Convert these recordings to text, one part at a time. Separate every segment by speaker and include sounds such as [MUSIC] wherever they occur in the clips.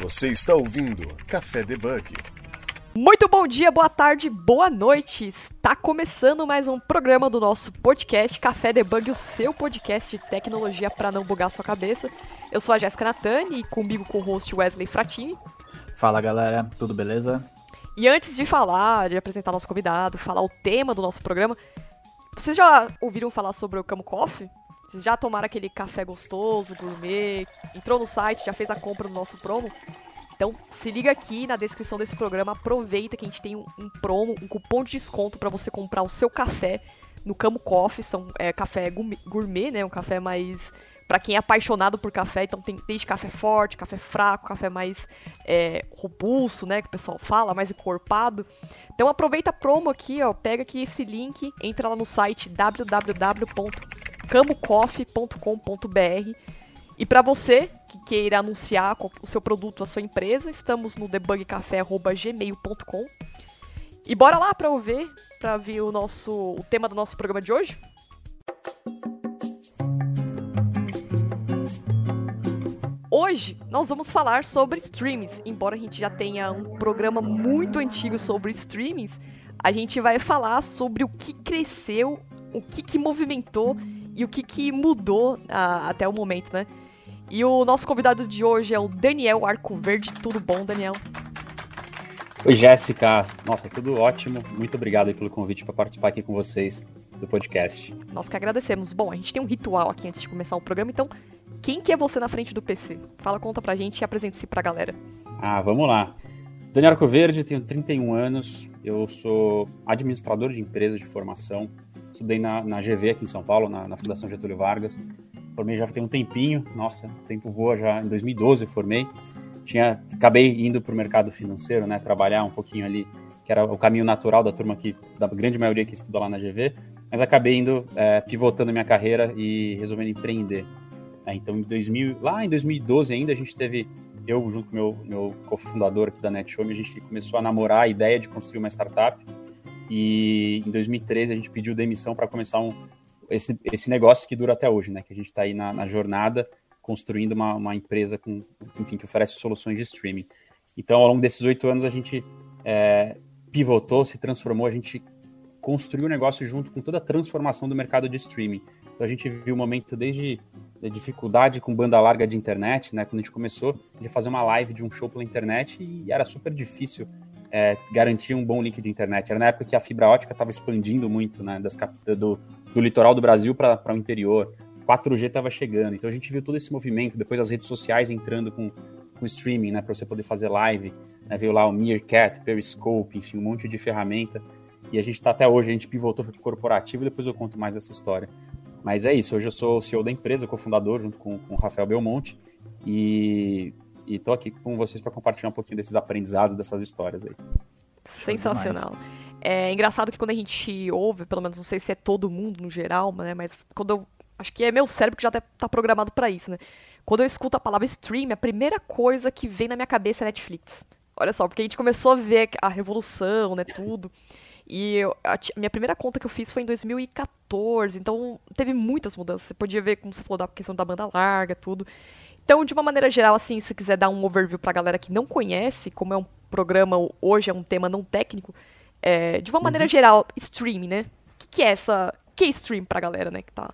Speaker 1: Você está ouvindo Café Debug.
Speaker 2: Muito bom dia, boa tarde, boa noite. Está começando mais um programa do nosso podcast Café Debug, o seu podcast de tecnologia para não bugar sua cabeça. Eu sou a Jéssica Natani e comigo com o host Wesley Fratini.
Speaker 3: Fala galera, tudo beleza?
Speaker 2: E antes de falar, de apresentar nosso convidado, falar o tema do nosso programa, vocês já ouviram falar sobre o Camo Coffee? Vocês já tomaram aquele café gostoso, gourmet? Entrou no site, já fez a compra no nosso promo? Então, se liga aqui na descrição desse programa, aproveita que a gente tem um, um promo, um cupom de desconto para você comprar o seu café no Camo Coffee, são é, café gourmet, né, um café mais para quem é apaixonado por café, então tem desde café forte, café fraco, café mais é, robusto, né, que o pessoal fala, mais encorpado. Então aproveita a promo aqui, ó, pega aqui esse link, entra lá no site www.camocoffee.com.br e para você que queira anunciar o seu produto, a sua empresa, estamos no debugcafé@gmail.com. E bora lá para ouvir, para ver o nosso o tema do nosso programa de hoje. Hoje nós vamos falar sobre streams. Embora a gente já tenha um programa muito antigo sobre streamings, a gente vai falar sobre o que cresceu, o que, que movimentou e o que, que mudou uh, até o momento, né? E o nosso convidado de hoje é o Daniel Arco Verde. Tudo bom, Daniel?
Speaker 4: Oi, Jéssica. Nossa, tudo ótimo. Muito obrigado pelo convite para participar aqui com vocês do podcast.
Speaker 2: Nós que agradecemos. Bom, a gente tem um ritual aqui antes de começar o programa, então quem que é você na frente do PC? Fala, conta pra gente e apresente-se pra galera.
Speaker 4: Ah, vamos lá. Daniel Arcoverde, tenho 31 anos, eu sou administrador de empresas de formação, estudei na, na GV aqui em São Paulo, na, na Fundação Getúlio Vargas, formei já tem um tempinho, nossa, o tempo voa já, em 2012 formei, tinha, acabei indo para o mercado financeiro, né, trabalhar um pouquinho ali, que era o caminho natural da turma que, da grande maioria que estuda lá na GV, mas acabei indo, é, pivotando minha carreira e resolvendo empreender. É, então, em 2000, lá em 2012 ainda, a gente teve, eu junto com meu, meu cofundador aqui da NetShow, a gente começou a namorar a ideia de construir uma startup. E em 2013 a gente pediu demissão para começar um, esse, esse negócio que dura até hoje, né? Que a gente está aí na, na, jornada construindo uma, uma, empresa com, enfim, que oferece soluções de streaming. Então, ao longo desses oito anos, a gente é, pivotou, se transformou, a gente construiu o negócio junto com toda a transformação do mercado de streaming. Então, a gente viu o momento desde dificuldade com banda larga de internet, né? Quando a gente começou, de fazer uma live de um show pela internet e era super difícil é, garantir um bom link de internet. Era na época que a fibra ótica estava expandindo muito, né? Das, do, do litoral do Brasil para o interior. 4G estava chegando. Então a gente viu todo esse movimento, depois as redes sociais entrando com, com streaming, né? Para você poder fazer live. Né, veio lá o Meerkat, Periscope, enfim, um monte de ferramenta. E a gente está até hoje, a gente pivotou para o corporativo depois eu conto mais essa história. Mas é isso, hoje eu sou o CEO da empresa, cofundador, junto com, com o Rafael Belmonte, e estou aqui com vocês para compartilhar um pouquinho desses aprendizados, dessas histórias aí.
Speaker 2: Sensacional. É engraçado que quando a gente ouve, pelo menos não sei se é todo mundo no geral, né, mas quando eu. Acho que é meu cérebro que já está programado para isso, né? Quando eu escuto a palavra stream, a primeira coisa que vem na minha cabeça é Netflix. Olha só, porque a gente começou a ver a revolução, né, tudo. E eu, a, minha primeira conta que eu fiz foi em 2014, então teve muitas mudanças. Você podia ver, como você falou, da questão da banda larga, tudo. Então, de uma maneira geral, assim, se quiser dar um overview pra galera que não conhece, como é um programa, hoje é um tema não técnico, é, de uma maneira uhum. geral, stream, né? O que, que, é essa. O que é stream pra galera, né? Que, tá,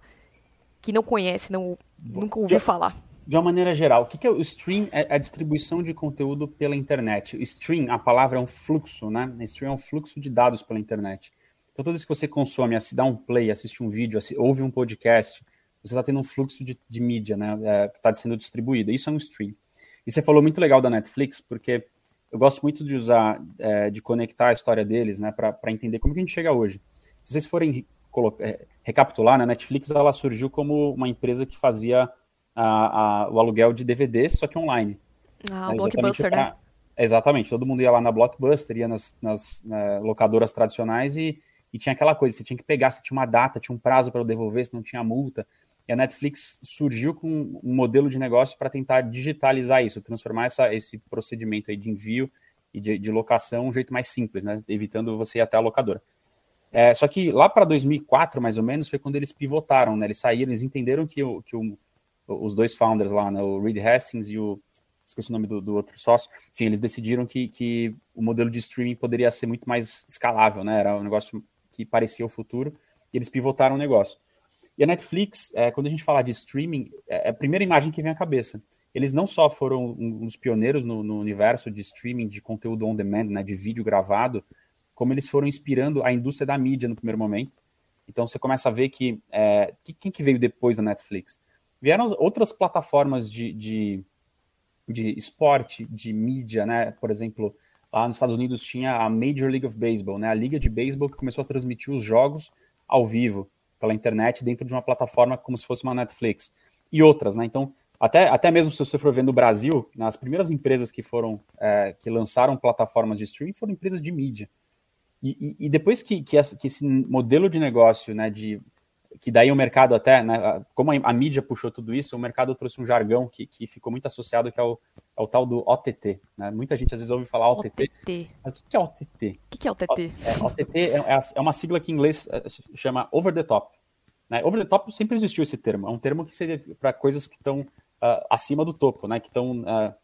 Speaker 2: que não conhece, não, nunca ouviu falar
Speaker 4: de uma maneira geral, o que, que é o stream? É a distribuição de conteúdo pela internet. O stream, a palavra é um fluxo, né? Stream é um fluxo de dados pela internet. Então, toda vez que você consome, dá um play, assiste um vídeo, ouve um podcast, você está tendo um fluxo de, de mídia, né? É, que está sendo distribuído. Isso é um stream. E você falou muito legal da Netflix, porque eu gosto muito de usar, é, de conectar a história deles, né? Para entender como que a gente chega hoje. Se vocês forem é, recapitular, né, a Netflix ela surgiu como uma empresa que fazia a, a, o aluguel de DVDs, só que online.
Speaker 2: Ah, o Blockbuster, pra... né?
Speaker 4: Exatamente, todo mundo ia lá na Blockbuster, ia nas, nas né, locadoras tradicionais e, e, tinha aquela coisa, você tinha que pegar, se tinha uma data, tinha um prazo para devolver, se não tinha multa. E a Netflix surgiu com um modelo de negócio para tentar digitalizar isso, transformar essa, esse procedimento aí de envio e de, de locação um jeito mais simples, né? Evitando você ir até a locadora. É, só que lá para 2004, mais ou menos, foi quando eles pivotaram, né? Eles saíram, eles entenderam que o, que o os dois founders lá, né, o Reed Hastings e o, esqueci o nome do, do outro sócio, enfim, eles decidiram que, que o modelo de streaming poderia ser muito mais escalável, né? Era um negócio que parecia o futuro, e eles pivotaram o negócio. E a Netflix, é, quando a gente fala de streaming, é, é a primeira imagem que vem à cabeça. Eles não só foram dos pioneiros no, no universo de streaming de conteúdo on demand, né, de vídeo gravado, como eles foram inspirando a indústria da mídia no primeiro momento. Então você começa a ver que, é, quem que veio depois da Netflix? Vieram outras plataformas de, de, de esporte, de mídia, né? Por exemplo, lá nos Estados Unidos tinha a Major League of Baseball, né? A liga de beisebol que começou a transmitir os jogos ao vivo pela internet dentro de uma plataforma como se fosse uma Netflix e outras, né? Então até, até mesmo se você for ver no Brasil, nas primeiras empresas que foram é, que lançaram plataformas de streaming foram empresas de mídia. E, e, e depois que, que, essa, que, esse modelo de negócio, né, de que daí o mercado até, né, como a, mídia puxou tudo isso, o mercado trouxe um jargão que, que ficou muito associado que é o, é o tal do OTT. Né? Muita gente às vezes ouve falar OTT.
Speaker 2: OTT.
Speaker 4: O que é OTT?
Speaker 2: O que é OTT?
Speaker 4: É, OTT é, é, é uma sigla que em inglês é, chama over the top. Né? Over the top sempre existiu esse termo. É um termo que seria para coisas que estão uh, acima do topo, né? Que estão uh,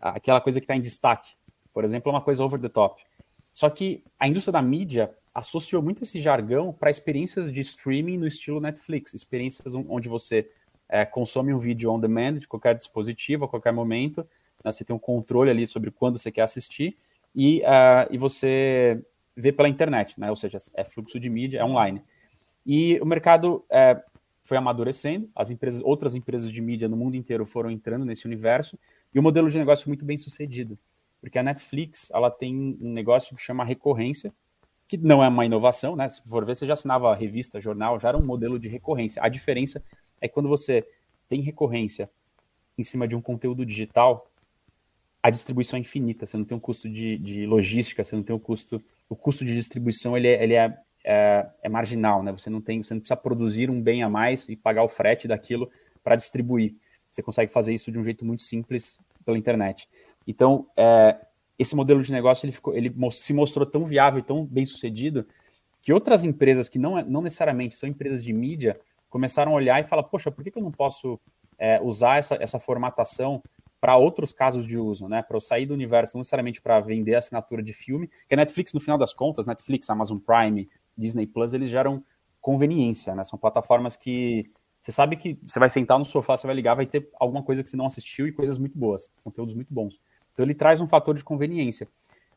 Speaker 4: aquela coisa que está em destaque. Por exemplo, uma coisa over the top. Só que a indústria da mídia associou muito esse jargão para experiências de streaming no estilo Netflix, experiências onde você é, consome um vídeo on demand de qualquer dispositivo, a qualquer momento, né? você tem um controle ali sobre quando você quer assistir e, uh, e você vê pela internet, né? ou seja, é fluxo de mídia, é online. E o mercado é, foi amadurecendo, as empresas, outras empresas de mídia no mundo inteiro foram entrando nesse universo, e o modelo de negócio muito bem sucedido. Porque a Netflix, ela tem um negócio que chama recorrência, que não é uma inovação, né? Se for ver, você já assinava revista, jornal, já era um modelo de recorrência. A diferença é quando você tem recorrência em cima de um conteúdo digital, a distribuição é infinita. Você não tem um custo de, de logística, você não tem o um custo. O custo de distribuição ele é, ele é é, é, marginal, né? Você não tem, você não precisa produzir um bem a mais e pagar o frete daquilo para distribuir. Você consegue fazer isso de um jeito muito simples pela internet. Então, é, esse modelo de negócio ele, ficou, ele se mostrou tão viável e tão bem sucedido que outras empresas que não, não necessariamente são empresas de mídia começaram a olhar e falar, poxa, por que, que eu não posso é, usar essa, essa formatação para outros casos de uso, né? Para eu sair do universo, não necessariamente para vender assinatura de filme, que a Netflix, no final das contas, Netflix, Amazon Prime, Disney Plus, eles geram conveniência, né? São plataformas que você sabe que você vai sentar no sofá, você vai ligar, vai ter alguma coisa que você não assistiu e coisas muito boas, conteúdos muito bons. Então ele traz um fator de conveniência.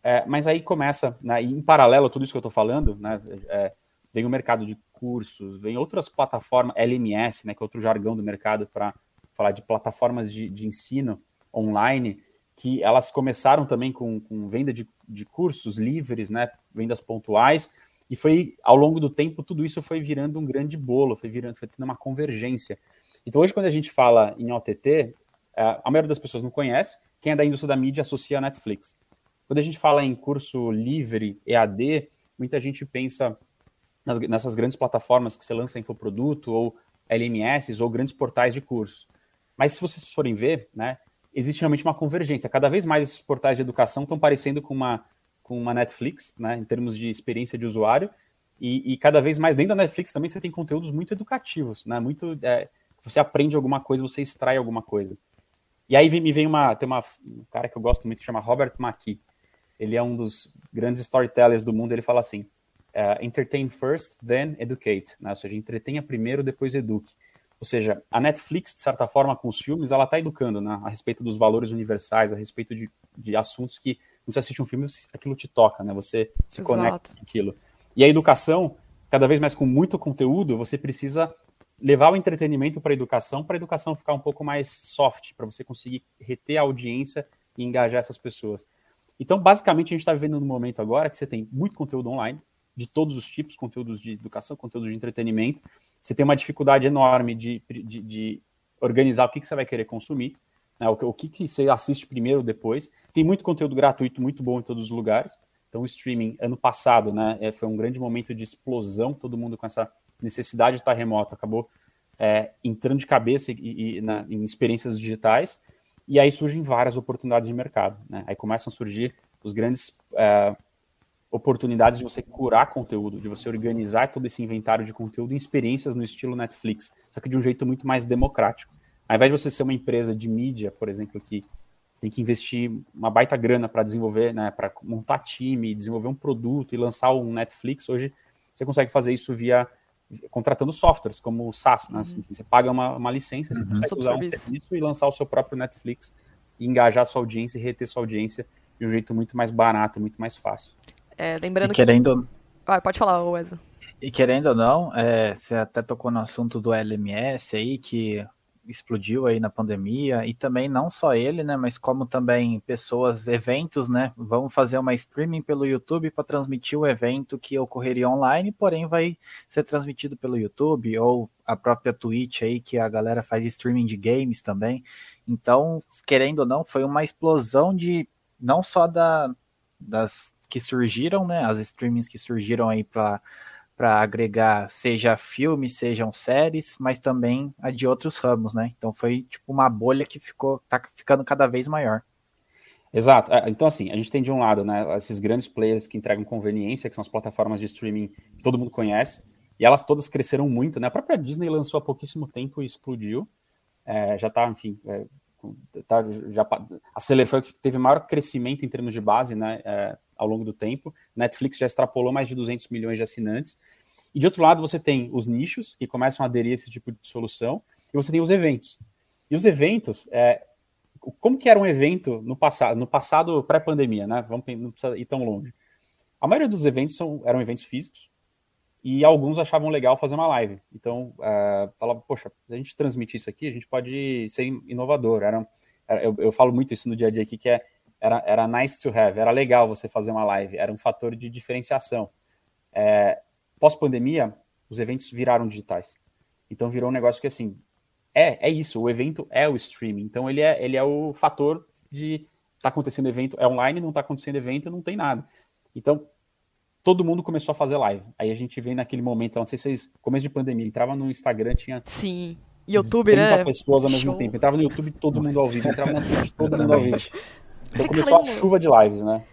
Speaker 4: É, mas aí começa, né, em paralelo a tudo isso que eu estou falando, né, é, vem o mercado de cursos, vem outras plataformas, LMS, né, que é outro jargão do mercado para falar de plataformas de, de, ensino online, que elas começaram também com, com venda de, de cursos livres, né, vendas pontuais, e foi, ao longo do tempo, tudo isso foi virando um grande bolo, foi virando, foi tendo uma convergência. Então, hoje, quando a gente fala em OTT, a maioria das pessoas não conhece, quem é da indústria da mídia associa a Netflix. Quando a gente fala em curso livre, EAD, muita gente pensa nas, nessas grandes plataformas que você lança infoproduto, ou LMS, ou grandes portais de cursos. Mas se vocês forem ver, né, existe realmente uma convergência. Cada vez mais esses portais de educação estão parecendo com uma com uma Netflix, né, em termos de experiência de usuário, e, e, cada vez mais dentro da Netflix também você tem conteúdos muito educativos, né, muito, é, você aprende alguma coisa, você extrai alguma coisa. E aí me vem uma, tem uma, um cara que eu gosto muito que chama Robert McKee, ele é um dos grandes storytellers do mundo, ele fala assim, uh, entertain first, then educate, né, ou seja, entretenha primeiro, depois eduque. Ou seja, a Netflix, de certa forma, com os filmes, ela está educando né, a respeito dos valores universais, a respeito de, de assuntos que você assiste um filme, aquilo te toca, né? Você se Exato. conecta com aquilo. E a educação, cada vez mais com muito conteúdo, você precisa levar o entretenimento para a educação, para a educação ficar um pouco mais soft, para você conseguir reter a audiência e engajar essas pessoas. Então, basicamente, a gente está vivendo num momento agora que você tem muito conteúdo online, de todos os tipos, conteúdos de educação, conteúdos de entretenimento. Você tem uma dificuldade enorme de, de, de organizar o que, que você vai querer consumir, né, o, o, que, que você assiste primeiro depois. Tem muito conteúdo gratuito, muito bom em todos os lugares. Então, o streaming, ano passado, né, é, foi um grande momento de explosão, todo mundo com essa necessidade de estar remoto, acabou é, entrando de cabeça e, e na, em experiências digitais, e aí surgem várias oportunidades de mercado. Né? Aí começam a surgir os grandes é, oportunidades de você curar conteúdo, de você organizar todo esse inventário de conteúdo em experiências no estilo Netflix, só que de um jeito muito mais democrático. Ao invés de você ser uma empresa de mídia, por exemplo, que tem que investir uma baita grana para desenvolver, né, para montar time, desenvolver um produto e lançar um Netflix. Hoje você consegue fazer isso via contratando softwares como o SaaS, né? Uhum. Você paga uma, uma licença, uhum. você consegue usar um serviço e lançar o seu próprio Netflix e engajar sua audiência e reter sua audiência de um jeito muito mais barato, muito mais fácil.
Speaker 2: É, lembrando
Speaker 3: e querendo...
Speaker 2: que... Ah, pode falar, Wesley.
Speaker 3: E querendo ou não, é, você até tocou no assunto do LMS aí, que explodiu aí na pandemia, e também não só ele, né, mas como também pessoas, eventos, né, vão fazer uma streaming pelo YouTube para transmitir o evento que ocorreria online, porém vai ser transmitido pelo YouTube, ou a própria Twitch aí, que a galera faz streaming de games também. Então, querendo ou não, foi uma explosão de, não só da, das que surgiram, né, as streamings que surgiram aí para para agregar seja filmes, sejam séries, mas também a de outros ramos, né? Então foi tipo uma bolha que ficou tá ficando cada vez maior.
Speaker 4: Exato. É, então assim, a gente tem de um lado, né, esses grandes players que entregam conveniência, que são as plataformas de streaming que todo mundo conhece, e elas todas cresceram muito, né? A própria Disney lançou há pouquíssimo tempo e explodiu. É, já tá, enfim, é, tá, já acelerou, foi o que teve maior crescimento em termos de base, né? É, ao longo do tempo. Netflix já extrapolou mais de 200 milhões de assinantes. E de outro lado, você tem os nichos que começam a aderir a esse tipo de solução, e você tem os eventos. E os eventos, é, como que era um evento no passado, no passado pré-pandemia, né? Vamos não precisa ir tão longe. A maioria dos eventos são, eram eventos físicos e alguns achavam legal fazer uma live. Então, uh, falava, poxa, a gente transmite isso aqui, a gente pode ser inovador. Era, eu, eu falo muito isso no dia a dia aqui, que é era, era nice to have, era legal você fazer uma live, era um fator de diferenciação. É, Pós-pandemia, os eventos viraram digitais. Então virou um negócio que assim, é, é isso, o evento é o streaming. Então ele é, ele é o fator de tá acontecendo evento, é online, não tá acontecendo evento, não tem nada. Então todo mundo começou a fazer live. Aí a gente vem naquele momento, não sei se vocês, começo de pandemia, entrava no Instagram, tinha
Speaker 2: Sim. YouTube, né?
Speaker 4: pessoas ao mesmo Show. tempo. Entrava no YouTube, todo mundo ao vivo. Entrava na Twitch, todo mundo ao vivo. Então começou a chuva de lives, né?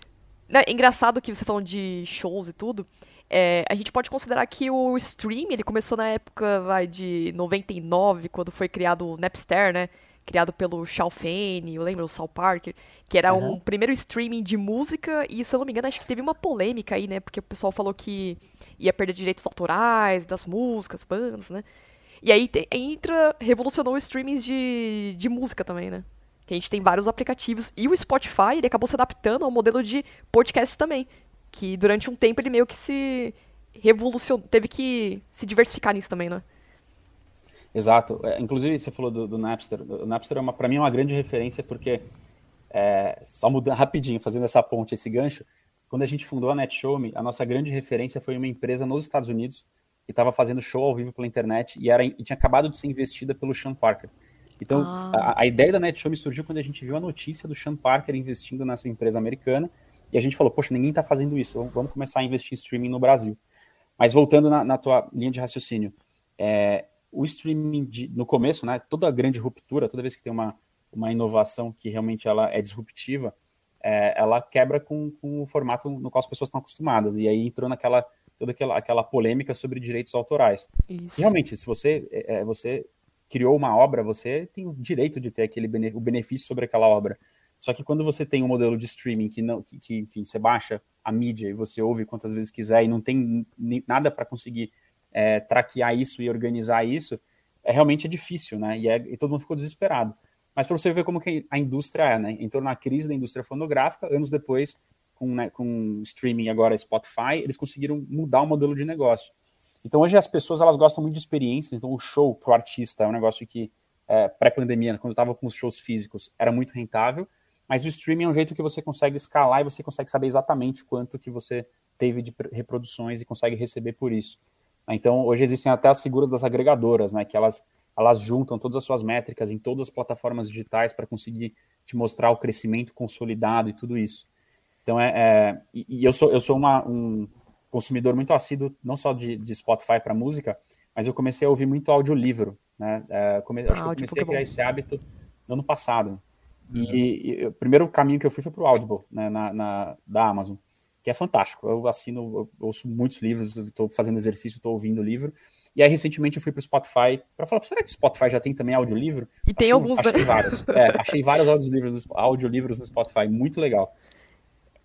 Speaker 2: É engraçado que você falando de shows e tudo. É, a gente pode considerar que o stream ele começou na época vai, de 99, quando foi criado o Napster, né? Criado pelo Shao Fane, eu lembro, o South Park, que era uhum. um primeiro streaming de música, e se eu não me engano, acho que teve uma polêmica aí, né? Porque o pessoal falou que ia perder direitos autorais das músicas, bandas, né? E aí te, entra, revolucionou os streamings de, de música também, né? Que a gente tem vários aplicativos. E o Spotify, ele acabou se adaptando ao modelo de podcast também. Que durante um tempo ele meio que se revolucionou, teve que se diversificar nisso também, né?
Speaker 4: Exato. É, inclusive, você falou do, do Napster. O Napster, é para mim, é uma grande referência, porque, é, só mudando rapidinho, fazendo essa ponte, esse gancho, quando a gente fundou a NetShowme, a nossa grande referência foi uma empresa nos Estados Unidos que estava fazendo show ao vivo pela internet e, era, e tinha acabado de ser investida pelo Sean Parker. Então, ah. a, a, ideia da NetShow surgiu quando a gente viu a notícia do Sean Parker investindo nessa empresa americana, e a gente falou, poxa, ninguém está fazendo isso, vamos começar a investir em streaming no Brasil. Mas voltando na, na tua linha de raciocínio, é, o streaming de, no começo, né, toda grande ruptura, toda vez que tem uma, uma inovação que realmente ela é disruptiva, é, ela quebra com, com, o formato no qual as pessoas estão acostumadas. E aí entrou naquela toda aquela, aquela polêmica sobre direitos autorais. Isso. realmente, se você, é, é você criou uma obra, você tem o direito de ter aquele bene, o benefício sobre aquela obra. Só que quando você tem um modelo de streaming que não, que, que enfim, você baixa a mídia e você ouve quantas vezes quiser e não tem nada para conseguir é, traquear isso e organizar isso, é realmente é difícil, né? E, é, e todo mundo ficou desesperado. Mas para você ver como que a indústria é, né? Entrou na crise da indústria fonográfica, anos depois, com, né, com streaming agora Spotify, eles conseguiram mudar o modelo de negócio. Então hoje as pessoas elas gostam muito de experiências, então o show pro artista é um negócio que é, pré-pandemia, quando eu estava com os shows físicos, era muito rentável, mas o streaming é um jeito que você consegue escalar e você consegue saber exatamente quanto que você teve de reproduções e consegue receber por isso. Então hoje existem até as figuras das agregadoras, né, que elas elas juntam todas as suas métricas em todas as plataformas digitais para conseguir te mostrar o crescimento consolidado e tudo isso. Então é, é e, eu sou eu sou uma, um, consumidor muito assíduo, não só de, de Spotify para música, mas eu comecei a ouvir muito audiolivro, né? É, come, ah, acho que eu comecei a criar esse hábito no ano passado. Uhum. E, e, o primeiro caminho que eu fui foi para o Audible, né, na, na, da Amazon, que é fantástico. Eu assino, eu ouço muitos livros, estou fazendo exercício, estou ouvindo livro, E aí, recentemente, eu fui para o Spotify para falar, será que o Spotify já tem também audiolivro?
Speaker 2: E tem
Speaker 4: achei,
Speaker 2: alguns,
Speaker 4: achei né? vários. [LAUGHS] É, achei vários audiolivros, audiolivros no Spotify, muito legal.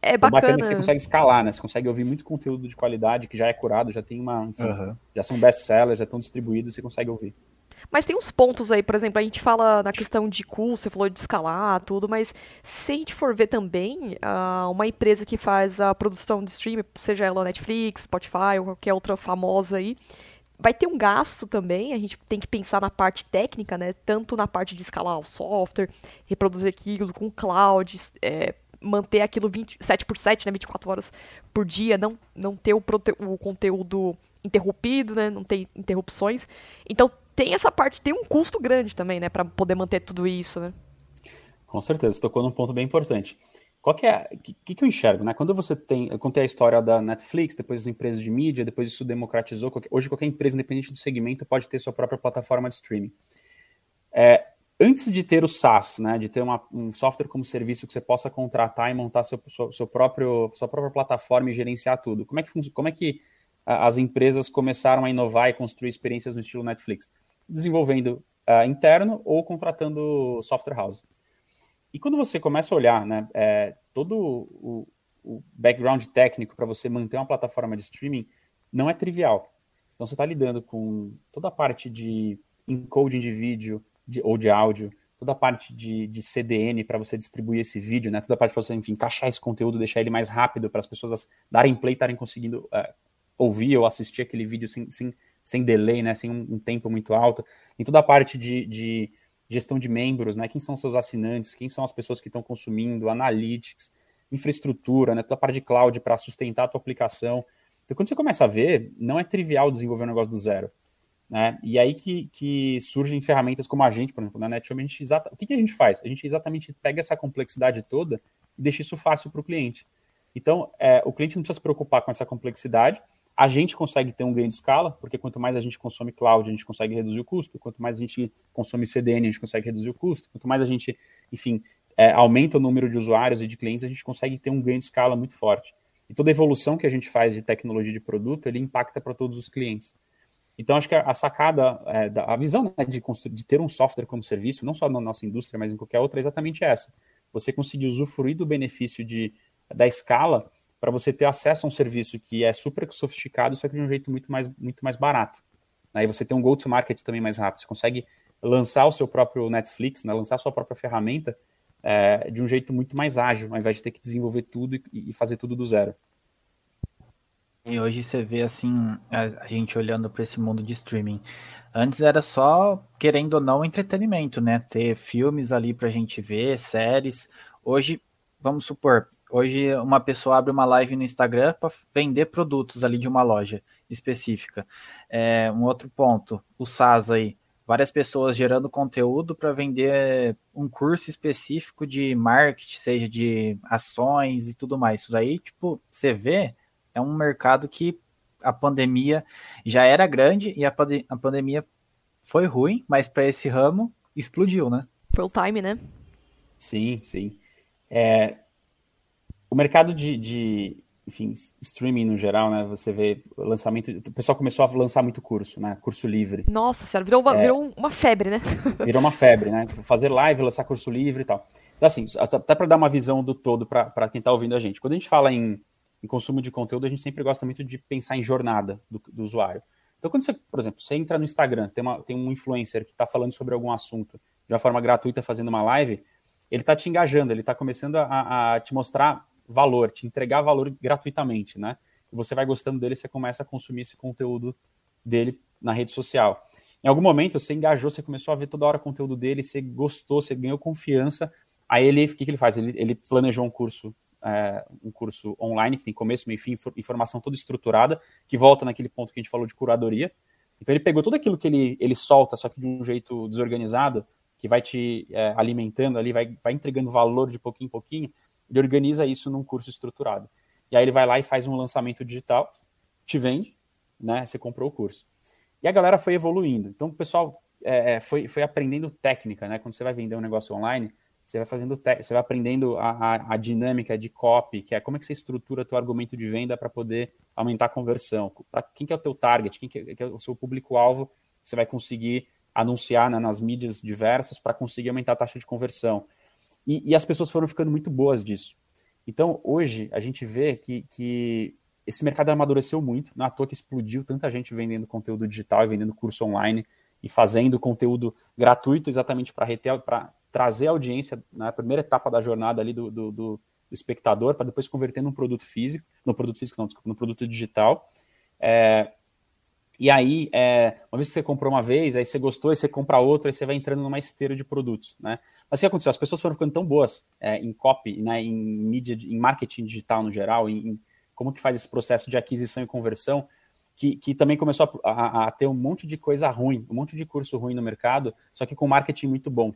Speaker 2: É bacana. bacana
Speaker 4: que você consegue escalar, né? Você consegue ouvir muito conteúdo de qualidade que já é curado, já tem uma. Enfim, uhum. Já são best-sellers, já estão distribuídos, você consegue ouvir.
Speaker 2: Mas tem uns pontos aí, por exemplo, a gente fala na questão de custo, você falou de escalar, tudo, mas se a gente for ver também, uh, uma empresa que faz a produção de streaming, seja ela Netflix, Spotify ou qualquer outra famosa aí, vai ter um gasto também, a gente tem que pensar na parte técnica, né? Tanto na parte de escalar o software, reproduzir aquilo com cloud, é, manter aquilo 20, 7 por 7, né, 24 horas por dia, não, não ter o, o conteúdo interrompido, né, não ter interrupções. Então tem essa parte, tem um custo grande também, né, para poder manter tudo isso, né?
Speaker 4: Com certeza, você tocou num ponto bem importante. Qual que é, o que, que eu enxergo, né? Quando você tem, eu contei a história da Netflix, depois as empresas de mídia, depois isso democratizou. Hoje qualquer empresa, independente do segmento, pode ter sua própria plataforma de streaming. É, antes de ter o SaaS, né, de ter uma, um software como serviço que você possa contratar e montar seu, seu, seu, próprio, sua própria plataforma e gerenciar tudo, como é que, como é que as empresas começaram a inovar e construir experiências no estilo Netflix? Desenvolvendo uh, interno ou contratando software house. E quando você começa a olhar né, é, todo o, o background técnico para você manter uma plataforma de streaming, não é trivial. Então você está lidando com toda a parte de encoding de vídeo, de, ou de áudio, toda a parte de, de CDN para você distribuir esse vídeo, né? Toda a parte para você, enfim, encaixar esse conteúdo, deixar ele mais rápido para as pessoas darem play, estarem conseguindo uh, ouvir ou assistir aquele vídeo sem, sem, sem delay, né? Sem um, um tempo muito alto. Em toda a parte de, de, gestão de membros, né? Quem são seus assinantes, quem são as pessoas que estão consumindo, analytics, infraestrutura, né? Toda a parte de cloud para sustentar a tua aplicação. Então, quando você começa a ver, não é trivial desenvolver um negócio do zero. Né? E aí que, que surgem ferramentas como a gente, por exemplo, na NetShop, a gente exata... o que, que a gente faz? A gente exatamente pega essa complexidade toda e deixa isso fácil para o cliente. Então, é, o cliente não precisa se preocupar com essa complexidade, a gente consegue ter um ganho de escala, porque quanto mais a gente consome cloud, a gente consegue reduzir o custo, quanto mais a gente consome CDN, a gente consegue reduzir o custo, quanto mais a gente, enfim, é, aumenta o número de usuários e de clientes, a gente consegue ter um ganho de escala muito forte. E toda a evolução que a gente faz de tecnologia de produto, ele impacta para todos os clientes. Então, acho que a, sacada, é, a visão né, de, de, ter um software como serviço, não só na nossa indústria, mas em qualquer outra, é exatamente essa. Você conseguir usufruir do benefício de, da escala para você ter acesso a um serviço que é super sofisticado, só que de um jeito muito mais, muito mais barato. Aí você tem um go-to-market também mais rápido. Você consegue lançar o seu próprio Netflix, né, lançar a sua própria ferramenta é, de um jeito muito mais ágil, ao invés de ter que desenvolver tudo e, e fazer tudo do zero.
Speaker 3: E hoje você vê assim, a, a gente olhando para esse mundo de streaming. Antes era só, querendo ou não, entretenimento, né? Ter filmes ali pra gente ver, séries. Hoje, vamos supor, hoje uma pessoa abre uma live no Instagram para vender produtos ali de uma loja específica. É, um outro ponto, o SaaS aí. Várias pessoas gerando conteúdo para vender um curso específico de marketing, seja de ações e tudo mais. Isso aí, tipo, você vê, é um mercado que a pandemia já era grande e a, pande a pandemia foi ruim, mas para esse ramo explodiu, né?
Speaker 2: Foi o time, né?
Speaker 4: Sim, sim. É, o mercado de, de, enfim, streaming no geral, né? Você vê lançamento. O pessoal começou a lançar muito curso, né? Curso livre.
Speaker 2: Nossa senhora, virou uma, é, virou uma febre, né? [LAUGHS]
Speaker 4: Virou uma febre, né? Fazer live, lançar curso livre e tal. Então, assim, até para dar uma visão do todo para quem está ouvindo a gente. Quando a gente fala em em consumo de conteúdo, a gente sempre gosta muito de pensar em jornada do, do usuário. Então, quando você, por exemplo, você entra no Instagram, tem, uma, tem um influencer que está falando sobre algum assunto de uma forma gratuita, fazendo uma live, ele está te engajando, ele está começando a, a, te mostrar valor, te entregar valor gratuitamente, né? Você vai gostando dele, você começa a consumir esse conteúdo dele na rede social. Em algum momento, você engajou, você começou a ver toda hora o conteúdo dele, você gostou, você ganhou confiança. Aí ele, o que, que ele faz? Ele, ele planejou um curso é, um curso online que tem começo, meio fim, informação toda estruturada, que volta naquele ponto que a gente falou de curadoria. Então ele pegou tudo aquilo que ele, ele solta, só que de um jeito desorganizado, que vai te é, alimentando ali, vai, vai entregando valor de pouquinho em pouquinho, ele organiza isso num curso estruturado. E aí ele vai lá e faz um lançamento digital, te vende, né? Você comprou o curso. E a galera foi evoluindo. Então o pessoal é, é foi, foi aprendendo técnica, né? Quando você vai vender um negócio online, você vai fazendo, você vai aprendendo a, a, a, dinâmica de copy, que é como é que você estrutura teu argumento de venda para poder aumentar a conversão. Para quem que é o teu target, quem que é, que é o seu público-alvo, você vai conseguir anunciar né, nas mídias diversas para conseguir aumentar a taxa de conversão. E, e, as pessoas foram ficando muito boas disso. Então, hoje, a gente vê que, que esse mercado amadureceu muito, não é toa que explodiu tanta gente vendendo conteúdo digital e vendendo curso online e fazendo conteúdo gratuito exatamente para trazer a audiência na primeira etapa da jornada ali do, do, do espectador, para depois converter num produto físico, no produto físico, não, desculpa, no produto digital. É, e aí, é, uma vez que você comprou uma vez, aí você gostou, aí você compra outro, aí você vai entrando numa esteira de produtos, né? Mas o que aconteceu? As pessoas foram ficando tão boas é, em copy, né, em mídia, em marketing digital no geral, em, em, como que faz esse processo de aquisição e conversão, que, que também começou a, a, a, ter um monte de coisa ruim, um monte de curso ruim no mercado, só que com marketing muito bom.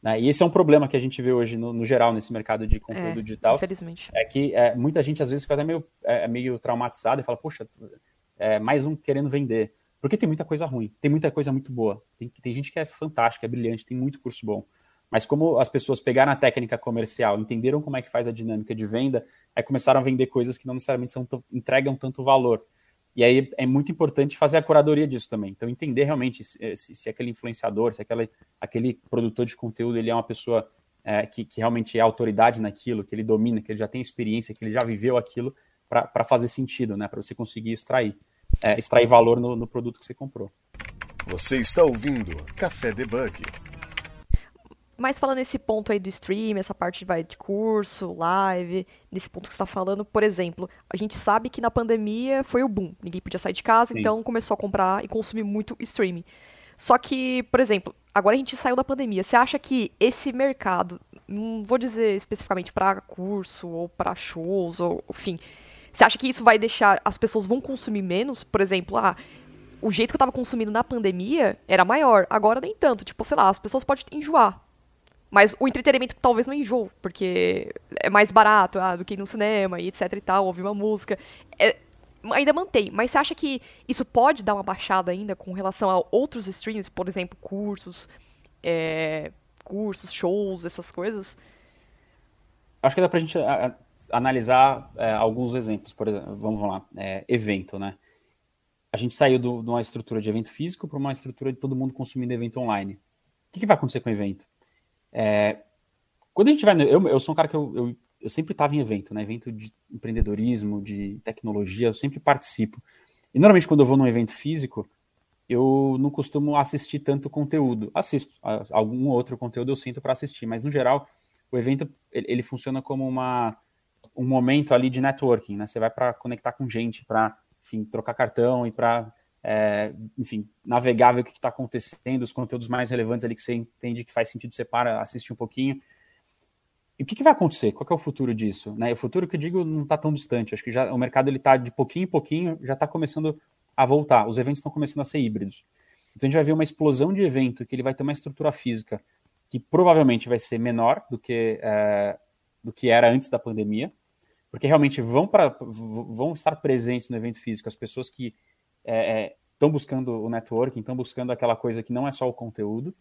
Speaker 4: Né? E esse é um problema que a gente vê hoje no, no geral nesse mercado de conteúdo é, digital.
Speaker 2: Infelizmente.
Speaker 4: É que é, muita gente às vezes fica até meio, é meio traumatizada e fala, poxa, é, mais um querendo vender. Porque tem muita coisa ruim, tem muita coisa muito boa. Tem, tem gente que é fantástica, é brilhante, tem muito curso bom. Mas como as pessoas pegaram a técnica comercial, entenderam como é que faz a dinâmica de venda, aí começaram a vender coisas que não necessariamente são, entregam tanto valor. E aí é muito importante fazer a curadoria disso também. Então, entender realmente se, se, se aquele influenciador, se aquele, aquele produtor de conteúdo ele é uma pessoa é, que, que, realmente é autoridade naquilo, que ele domina, que ele já tem experiência, que ele já viveu aquilo, para fazer sentido, né? Para você conseguir extrair, é, extrair valor no, no produto que você comprou.
Speaker 1: Você está ouvindo Café Debug.
Speaker 2: Mas falando nesse ponto aí do stream, essa parte vai, de curso, live, nesse ponto que você está falando, por exemplo, a gente sabe que na pandemia foi o boom. Ninguém podia sair de casa, Sim. então começou a comprar e consumir muito streaming. Só que, por exemplo, agora a gente saiu da pandemia. Você acha que esse mercado, não vou dizer especificamente para curso ou para shows, ou enfim, você acha que isso vai deixar as pessoas vão consumir menos? Por exemplo, ah, o jeito que eu estava consumindo na pandemia era maior, agora nem tanto. Tipo, sei lá, as pessoas podem enjoar. Mas o entretenimento talvez não enjoo, porque é mais barato ah, do que ir no cinema e etc e tal, ouvir uma música. É, ainda mantém, mas você acha que isso pode dar uma baixada ainda com relação a outros streams, por exemplo, cursos, é, cursos, shows, essas coisas?
Speaker 4: Acho que dá pra gente analisar é, alguns exemplos, por exemplo, vamos lá, é, evento, né? A gente saiu do, de uma estrutura de evento físico para uma estrutura de todo mundo consumindo evento online. O que, que vai acontecer com o evento? É, quando a gente vai. Eu, eu sou um cara que eu, eu, eu sempre estava em evento, né? Evento de empreendedorismo, de tecnologia, eu sempre participo. E normalmente quando eu vou num evento físico, eu não costumo assistir tanto conteúdo. Assisto algum outro conteúdo eu sinto para assistir, mas no geral o evento ele, ele, funciona como uma um momento ali de networking, né? Você vai para conectar com gente, para enfim trocar cartão e para é, enfim, navegável o que está acontecendo, os conteúdos mais relevantes ali que você entende que faz sentido você para assistir um pouquinho. E o que, que, vai acontecer? Qual é o futuro disso? Né? O futuro que eu digo não está tão distante. Acho que já o mercado ele está de pouquinho em pouquinho já está começando a voltar. Os eventos estão começando a ser híbridos. Então a gente vai ver uma explosão de evento que ele vai ter uma estrutura física que provavelmente vai ser menor do que é, do que era antes da pandemia, porque realmente vão para vão estar presentes no evento físico as pessoas que estão é, é buscando o networking, estão buscando aquela coisa que não é só o conteúdo.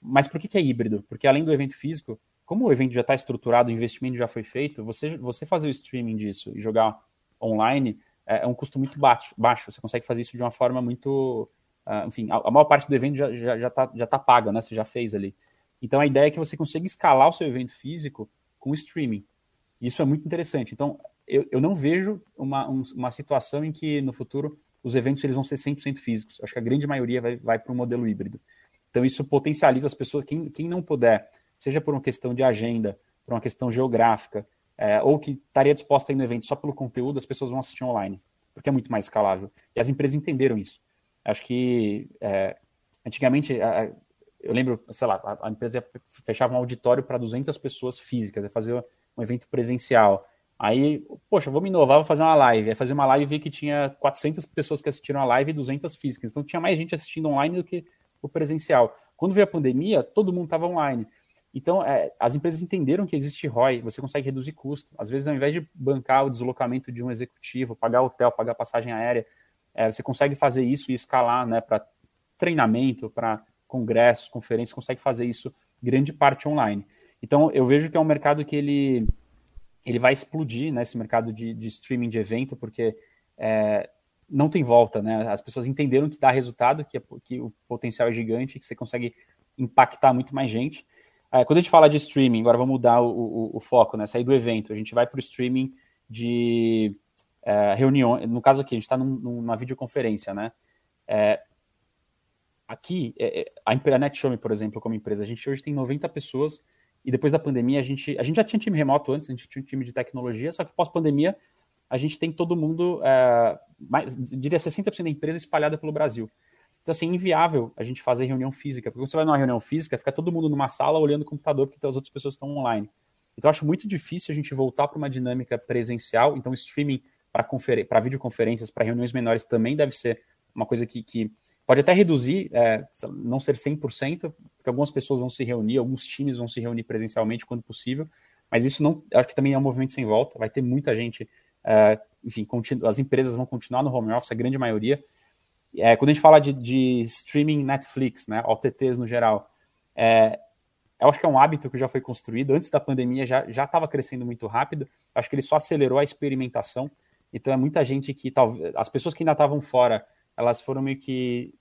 Speaker 4: Mas por que, que é híbrido? Porque além do evento físico, como o evento já está estruturado, o investimento já foi feito, você, você fazer o streaming disso e jogar online é, é um custo muito baixo, baixo. Você consegue fazer isso de uma forma muito. Uh, enfim, a, a, maior parte do evento já está já, já tá, já tá paga, né? Você já fez ali. Então a ideia é que você consiga escalar o seu evento físico com streaming. Isso é muito interessante. Então, eu, eu não vejo uma, um, uma situação em que no futuro os eventos eles vão ser 100% físicos. Acho que a grande maioria vai, vai para o modelo híbrido. Então, isso potencializa as pessoas, quem, quem não puder, seja por uma questão de agenda, por uma questão geográfica, é, ou que estaria disposta a ir no evento só pelo conteúdo, as pessoas vão assistir online, porque é muito mais escalável. E as empresas entenderam isso. Acho que é, antigamente, eu lembro, sei lá, a, a empresa fechava um auditório para 200 pessoas físicas, fazer um evento presencial. Aí, poxa, vamos inovar, vou fazer uma live. Aí fazer uma live e vi que tinha 400 pessoas que assistiram a live e 200 físicas. Então tinha mais gente assistindo online do que o presencial. Quando veio a pandemia, todo mundo estava online. Então, é, as empresas entenderam que existe ROI, você consegue reduzir custo. Às vezes, ao invés de bancar o deslocamento de um executivo, pagar hotel, pagar passagem aérea, é, você consegue fazer isso e escalar né, para treinamento, para congressos, conferências, consegue fazer isso grande parte online. Então, eu vejo que é um mercado que ele, ele vai explodir, né, esse mercado de, de streaming de evento, porque é, não tem volta, né? As pessoas entenderam que dá resultado, que, é, que o potencial é gigante, que você consegue impactar muito mais gente. É, quando a gente fala de streaming, agora vamos mudar o, o, o foco, né? Sair do evento, a gente vai para o streaming de é, reunião. No caso aqui, a gente está num, numa videoconferência, né? É, aqui, é, é a, a NetShowme, por exemplo, como empresa, a gente hoje tem 90 pessoas e depois da pandemia a gente, a gente já tinha time remoto antes, a gente tinha um time de tecnologia, só que pós-pandemia a gente tem todo mundo, é, mais, diria 60% da empresa espalhada pelo Brasil. Então, assim, é inviável a gente fazer reunião física, porque quando você vai numa reunião física, fica todo mundo numa sala olhando o computador, porque as outras pessoas estão online. Então, acho muito difícil a gente voltar para uma dinâmica presencial. Então, streaming para videoconferências, para reuniões menores, também deve ser uma coisa que, que pode até reduzir, é, não ser 100%, porque algumas pessoas vão se reunir, alguns times vão se reunir presencialmente quando possível, mas isso não, acho que também é um movimento sem volta, vai ter muita gente, é, enfim, as empresas vão continuar no home office, a grande maioria. É, quando a gente fala de, de streaming Netflix, né, OTTs no geral, é, eu acho que é um hábito que já foi construído, antes da pandemia já estava crescendo muito rápido, acho que ele só acelerou a experimentação, então é muita gente que talvez as pessoas que ainda estavam fora, elas foram meio que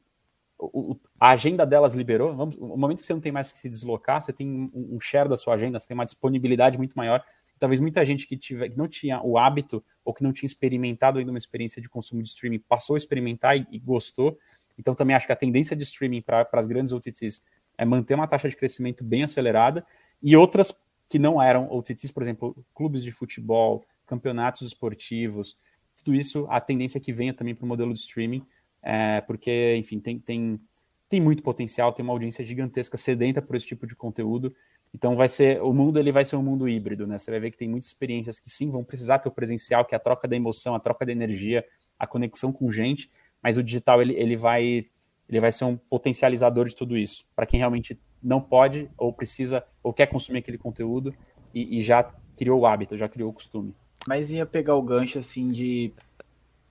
Speaker 4: o, a agenda delas liberou. Vamos, o momento que você não tem mais que se deslocar, você tem um, um share da sua agenda, você tem uma disponibilidade muito maior. Talvez muita gente que, tiver, que não tinha o hábito ou que não tinha experimentado ainda uma experiência de consumo de streaming passou a experimentar e, e gostou. Então também acho que a tendência de streaming para as grandes OTTs é manter uma taxa de crescimento bem acelerada e outras que não eram OTTs, por exemplo, clubes de futebol, campeonatos esportivos, tudo isso, a tendência é que venha também para o modelo de streaming, é, porque, enfim, tem, tem, tem muito potencial, tem uma audiência gigantesca sedenta por esse tipo de conteúdo. Então vai ser, o mundo ele vai ser um mundo híbrido, né? Você vai ver que tem muitas experiências que sim vão precisar ter o presencial, que é a troca da emoção, a troca da energia, a conexão com gente, mas o digital ele, ele vai ele vai ser um potencializador de tudo isso, para quem realmente não pode ou precisa ou quer consumir aquele conteúdo e, e já criou o hábito, já criou o costume.
Speaker 3: Mas ia pegar o gancho assim de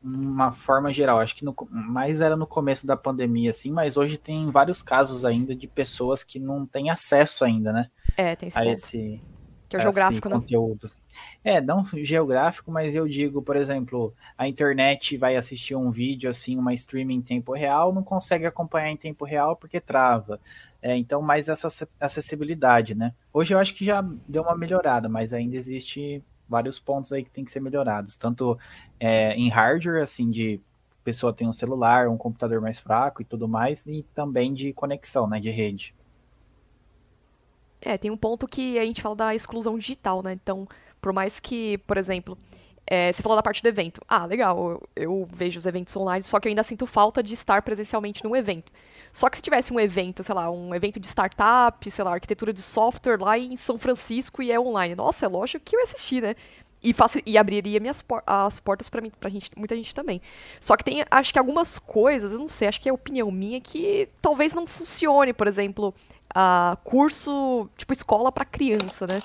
Speaker 3: uma forma geral. Acho que no, mais era no começo da pandemia, assim, mas hoje tem vários casos ainda de pessoas que não têm acesso ainda, né?
Speaker 2: É, tem esse
Speaker 3: a
Speaker 2: ponto.
Speaker 3: esse,
Speaker 2: que é o geográfico,
Speaker 3: né? conteúdo. É, não geográfico, mas eu digo, por exemplo, a internet vai assistir um vídeo, assim, uma streaming em tempo real, não consegue acompanhar em tempo real porque trava. É, então, mais essa acessibilidade, né? Hoje eu acho que já deu uma melhorada, mas ainda existe vários pontos aí que tem que ser melhorados, tanto é, em hardware, assim, de pessoa tem um celular, um computador mais fraco e tudo mais, e também de conexão, né, de rede.
Speaker 2: É, tem um ponto que a gente fala da exclusão digital, né? Então, por mais que, por exemplo, é, você falou da parte do evento. Ah, legal, eu, eu, vejo os eventos online, só que eu ainda sinto falta de estar presencialmente num evento. Só que se tivesse um evento, sei lá, um evento de startup, sei lá, arquitetura de software lá em São Francisco e é online. Nossa, é lógico que eu ia assistir, né? E, e abriria minhas por as portas para mim, pra gente, muita gente também. Só que tem, acho que algumas coisas, eu não sei, acho que é opinião minha que talvez não funcione, por exemplo, uh, curso, tipo escola para criança, né?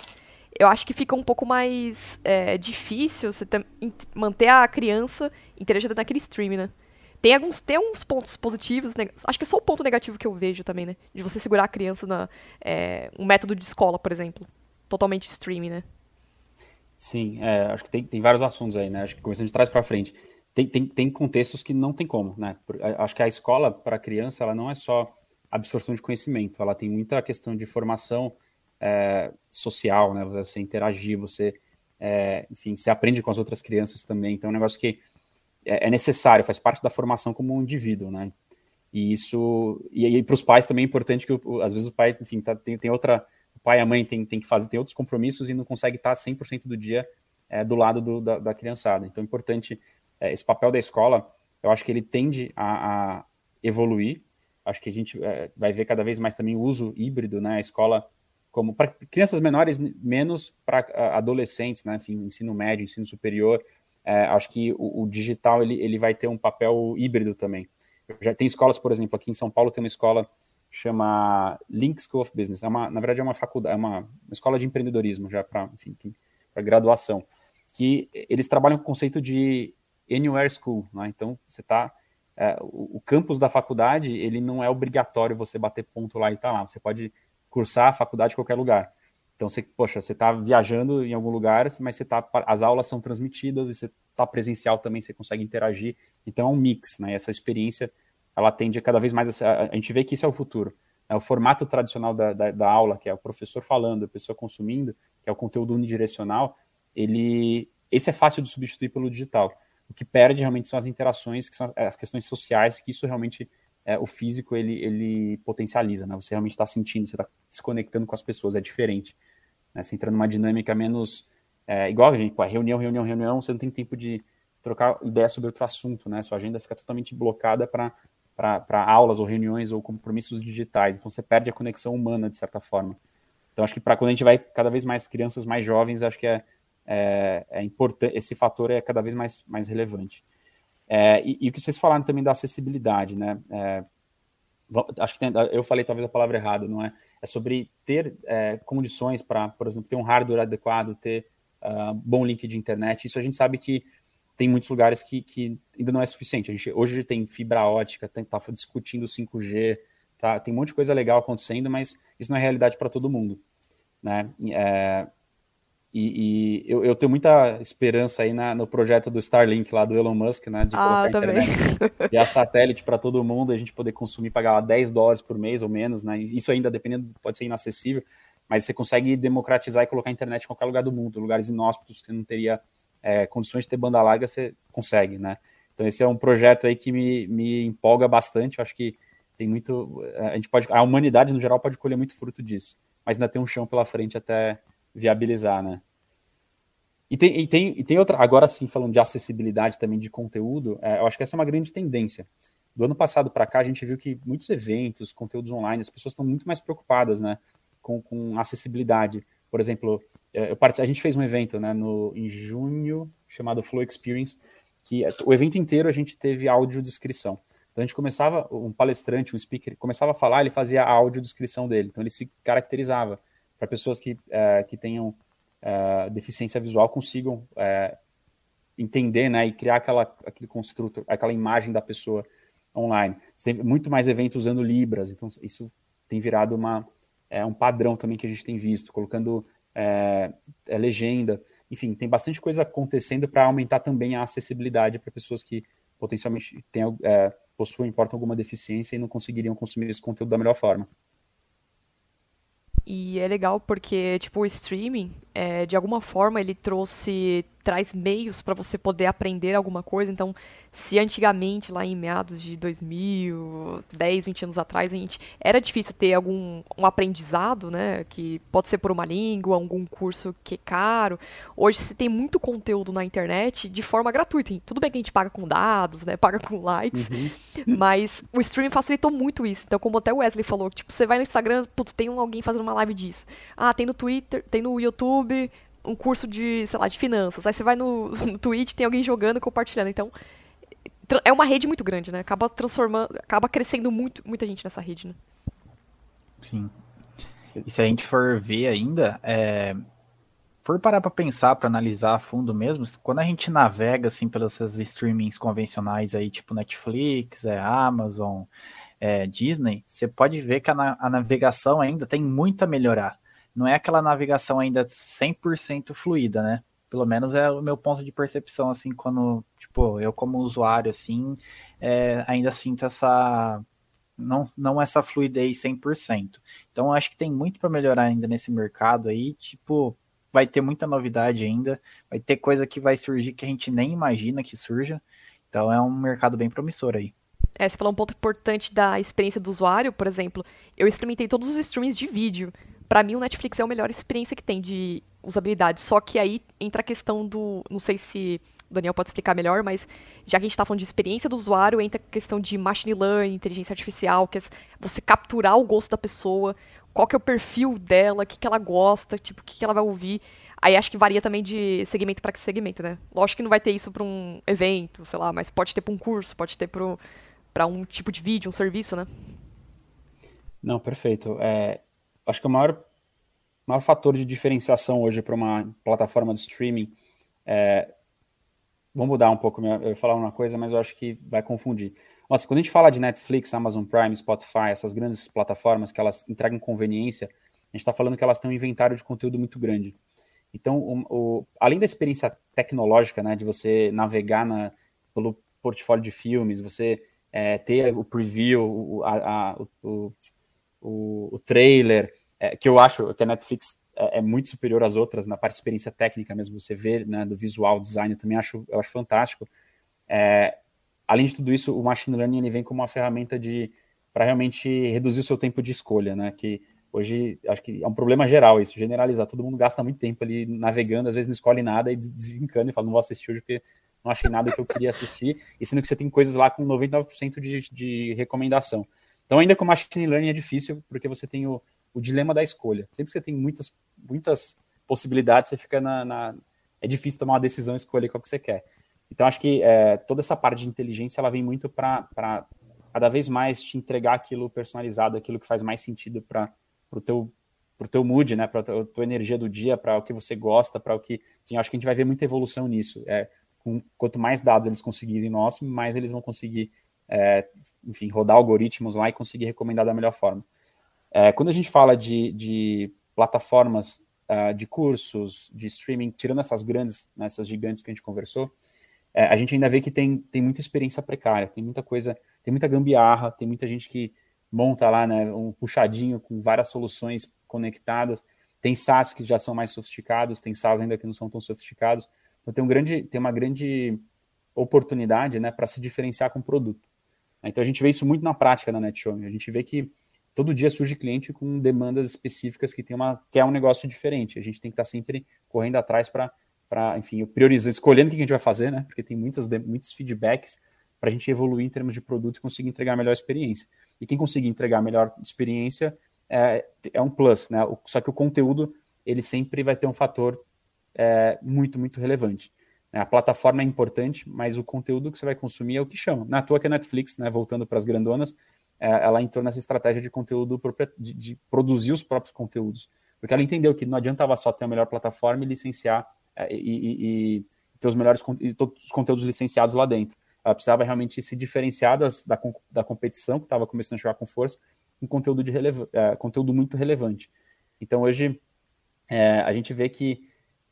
Speaker 2: eu acho que fica um pouco mais é, difícil você ter, manter a criança interagindo naquele stream, né? Tem alguns tem uns pontos positivos, né? acho que é só o ponto negativo que eu vejo também, né? De você segurar a criança na é, um método de escola, por exemplo, totalmente streaming, né?
Speaker 4: Sim, é, acho que tem, tem vários assuntos aí, né? Acho que começando de trás para frente, tem, tem, tem contextos que não tem como, né? Acho que a escola para criança ela não é só absorção de conhecimento, ela tem muita questão de formação é, social, né? Você interagir, você, é, enfim, você aprende com as outras crianças também. Então, é um negócio que é, é necessário, faz parte da formação como um indivíduo, né? E isso, e para os pais também é importante que, às vezes, o pai, enfim, tá, tem, tem outra, o pai e a mãe tem, tem que fazer, tem outros compromissos e não consegue estar 100% do dia é, do lado do, da, da, criançada. Então, é importante, é, esse papel da escola, eu acho que ele tende a, a evoluir, acho que a gente é, vai ver cada vez mais também o uso híbrido, né? A escola como para crianças menores, menos para adolescentes, né? Enfim, ensino médio, ensino superior. É, acho que o, o, digital ele, ele vai ter um papel híbrido também. Já tem escolas, por exemplo, aqui em São Paulo tem uma escola chama Link School of Business. É uma, na verdade, é uma faculdade, é uma, escola de empreendedorismo já para graduação, que eles trabalham com o conceito de anywhere school, né? Então você está é, o, o campus da faculdade ele não é obrigatório você bater ponto lá e tá lá. Você pode cursar a faculdade em qualquer lugar. Então, você, poxa, você está viajando em algum lugar, mas você tá, as aulas são transmitidas e você está presencial também, você consegue interagir. Então, é um mix, né? Essa experiência, ela tende cada vez mais... A, a gente vê que isso é o futuro. É o formato tradicional da, da, da, aula, que é o professor falando, a pessoa consumindo, que é o conteúdo unidirecional, ele, esse é fácil de substituir pelo digital. O que perde realmente são as interações, que são as questões sociais, que isso realmente é, o físico ele, ele potencializa, né? Você realmente está sentindo, você está se conectando com as pessoas, é diferente. Né? Você entra numa dinâmica menos é, igual a gente, pô, é reunião, reunião, reunião, você não tem tempo de trocar ideia sobre outro assunto, né? Sua agenda fica totalmente blocada para aulas ou reuniões ou compromissos digitais. Então você perde a conexão humana de certa forma. Então acho que para quando a gente vai cada vez mais crianças mais jovens, acho que é, é, é importante, esse fator é cada vez mais, mais relevante. É, e, e, o que vocês falaram também da acessibilidade, né? É, acho que tem, eu falei talvez a palavra errada, não é? É sobre ter é, condições para, por exemplo, ter um hardware adequado, ter uh, bom link de internet. Isso a gente sabe que tem muitos lugares que, que ainda não é suficiente. A gente, hoje tem fibra ótica, está discutindo 5G, tá? tem um monte de coisa legal acontecendo, mas isso não é realidade para todo mundo. Né? É, e, e eu, eu, tenho muita esperança aí na, no projeto do Starlink lá do Elon Musk, né? De
Speaker 2: ah, colocar também.
Speaker 4: internet [LAUGHS] e a satélite para todo mundo, a gente poder consumir, pagar 10 dólares por mês ou menos, né? Isso ainda dependendo, pode ser inacessível, mas você consegue democratizar e colocar a internet em qualquer lugar do mundo, lugares inóspitos que não teria é, condições de ter banda larga, você consegue, né? Então esse é um projeto aí que me, me empolga bastante, eu acho que tem muito, a gente pode, a humanidade no geral pode colher muito fruto disso, mas ainda tem um chão pela frente até viabilizar, né? E tem, e tem, e tem outra, agora sim, falando de acessibilidade também de conteúdo, é, eu acho que essa é uma grande tendência. Do ano passado para cá, a gente viu que muitos eventos, conteúdos online, as pessoas estão muito mais preocupadas né, com, com acessibilidade. Por exemplo, é, eu a gente fez um evento né, no, em junho chamado Flow Experience, que o evento inteiro a gente teve audiodescrição. Então a gente começava, um palestrante, um speaker, começava a falar, ele fazia a audiodescrição dele. Então ele se caracterizava para pessoas que, é, que tenham é, deficiência visual consigam é, entender né, e criar aquela, aquele construto, aquela imagem da pessoa online. Você tem muito mais eventos usando Libras, então isso tem virado uma, é, um padrão também que a gente tem visto, colocando é, é legenda. Enfim, tem bastante coisa acontecendo para aumentar também a acessibilidade para pessoas que potencialmente é, possuem, importam alguma deficiência e não conseguiriam consumir esse conteúdo da melhor forma.
Speaker 2: E é legal porque, tipo, o streaming, é, de alguma forma, ele trouxe traz meios para você poder aprender alguma coisa. Então, se antigamente, lá em meados de 2000, 10, 20 anos atrás, a gente era difícil ter algum um aprendizado, né, que pode ser por uma língua, algum curso que é caro. Hoje você tem muito conteúdo na internet de forma gratuita. Tudo bem que a gente paga com dados, né, [LAUGHS] paga com likes, uhum. mas o streaming facilitou muito isso. Então, como até o Wesley falou, tipo, você vai no Instagram, putz, tem alguém fazendo uma live disso. Ah, tem no Twitter, tem no YouTube, um curso de, sei lá, de finanças. Aí você vai no, [LAUGHS] no Twitch, tem alguém jogando, compartilhando. Então, é uma rede muito grande, né? Acaba transformando, acaba crescendo muito, muita gente nessa rede, né?
Speaker 3: Sim. E se a gente for ver ainda, é... for parar para pensar, para analisar a fundo mesmo, quando a gente navega assim pelas streamings convencionais aí, tipo Netflix, é, Amazon, é, Disney, você pode ver que a, na a navegação ainda tem muito a melhorar não é aquela navegação ainda 100% fluida, né? Pelo menos é o meu ponto de percepção, assim, quando, tipo, eu como usuário, assim, é, ainda sinto essa, não, não essa fluidez 100%. Então, acho que tem muito para melhorar ainda nesse mercado aí, tipo, vai ter muita novidade ainda, vai ter coisa que vai surgir que a gente nem imagina que surja, então é um mercado bem promissor aí.
Speaker 2: É, você falou um ponto importante da experiência do usuário, por exemplo, eu experimentei todos os streams de vídeo, para mim o Netflix é a melhor experiência que tem de usabilidade. Só que aí entra a questão do. Não sei se o Daniel pode explicar melhor, mas já que a gente está falando de experiência do usuário, entra a questão de machine learning, inteligência artificial, que é você capturar o gosto da pessoa, qual que é o perfil dela, o que, que ela gosta, tipo, o que, que ela vai ouvir. Aí acho que varia também de segmento para segmento, né? Lógico que não vai ter isso para um evento, sei lá, mas pode ter para um curso, pode ter para um tipo de vídeo, um serviço, né?
Speaker 4: Não, perfeito. É, acho que o maior, maior fator de diferenciação hoje para uma plataforma de streaming é. Vou mudar um pouco, eu ia falar uma coisa, mas eu acho que vai confundir. Nossa, quando a gente fala de Netflix, Amazon Prime, Spotify, essas grandes plataformas que elas entregam conveniência, a a gente está falando que elas têm um inventário de conteúdo muito grande. Então, o, o, além da experiência tecnológica, né, de você navegar na, pelo portfólio de filmes, você é, ter o preview, o, a, a, o, o, trailer, é, que eu acho que a Netflix é, é, muito superior às outras na parte de experiência técnica mesmo, você vê, né, do visual design, eu também acho, eu acho fantástico. É, além de tudo isso, o machine learning ele vem como uma ferramenta de para realmente reduzir o seu tempo de escolha, né? Que hoje acho que é um problema geral isso, generalizar. Todo mundo gasta muito tempo ali navegando, às vezes não escolhe nada e desencana e fala, não vou assistir hoje porque não achei nada que eu queria assistir, e sendo que você tem coisas lá com 99% de, de recomendação. Então, ainda com machine learning é difícil, porque você tem o, o dilema da escolha. Sempre que você tem muitas, muitas possibilidades, você fica na, na É difícil tomar uma decisão, escolher qual que você quer. Então, acho que é, toda essa parte de inteligência, ela vem muito para cada vez mais te entregar aquilo personalizado, aquilo que faz mais sentido para o teu para o teu mood, né, para a tua energia do dia, para o que você gosta, para o que, enfim, acho que a gente vai ver muita evolução nisso. É, com, quanto mais dados eles conseguirem nosso, mais eles vão conseguir, é, enfim, rodar algoritmos lá e conseguir recomendar da melhor forma. É, quando a gente fala de, de plataformas uh, de cursos, de streaming, tirando essas grandes, né, essas gigantes que a gente conversou, é, a gente ainda vê que tem, tem muita experiência precária, tem muita coisa, tem muita gambiarra, tem muita gente que monta lá né, um puxadinho com várias soluções conectadas. Tem SaaS que já são mais sofisticados, tem SaaS ainda que não são tão sofisticados. Então tem, um grande, tem uma grande oportunidade né, para se diferenciar com o produto. Então a gente vê isso muito na prática na NetShow. A gente vê que todo dia surge cliente com demandas específicas que tem uma que é um negócio diferente. A gente tem que estar sempre correndo atrás para, enfim, priorizar, escolhendo o que a gente vai fazer, né? Porque tem muitas, muitos feedbacks para a gente evoluir em termos de produto e conseguir entregar a melhor experiência. E quem conseguir entregar a melhor experiência é, é um plus, né? Só que o conteúdo ele sempre vai ter um fator é, muito, muito relevante. Né? A plataforma é importante, mas o conteúdo que você vai consumir é o que chama. Na toa que a Netflix, né, voltando para as grandonas, é, ela entrou nessa estratégia de conteúdo, de, de, produzir os próprios conteúdos. Porque ela entendeu que não adiantava só ter a melhor plataforma e licenciar é, e, e, e, ter os melhores e todos os conteúdos licenciados lá dentro. Ela precisava realmente se diferenciar das, da, da competição que estava começando a jogar com força em conteúdo, de é, conteúdo muito relevante. Então hoje é, a gente vê que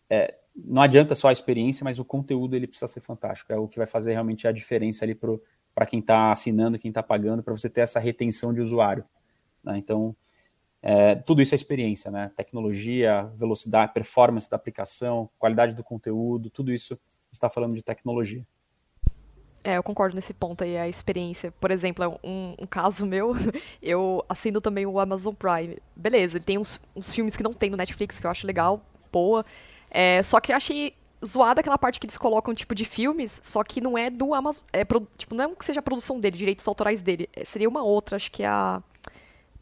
Speaker 4: é, não adianta só a experiência, mas o conteúdo ele precisa ser fantástico. É o que vai fazer realmente a diferença ali para quem está assinando, quem está pagando, para você ter essa retenção de usuário. Né? Então, é, tudo isso é experiência, né? Tecnologia, velocidade, performance da aplicação, qualidade do conteúdo, tudo isso está falando de tecnologia.
Speaker 2: É, eu concordo nesse ponto aí, a experiência. Por exemplo, um, um, caso meu, [LAUGHS] eu assino também o Amazon Prime. Beleza, ele tem uns, uns filmes que não tem no Netflix, que eu acho legal, boa. É, só que eu achei zoada aquela parte que eles colocam, tipo, de filmes, só que não é do Amazon. É, tipo, não é que seja a produção dele, direitos autorais dele. É, seria uma outra, acho que é a.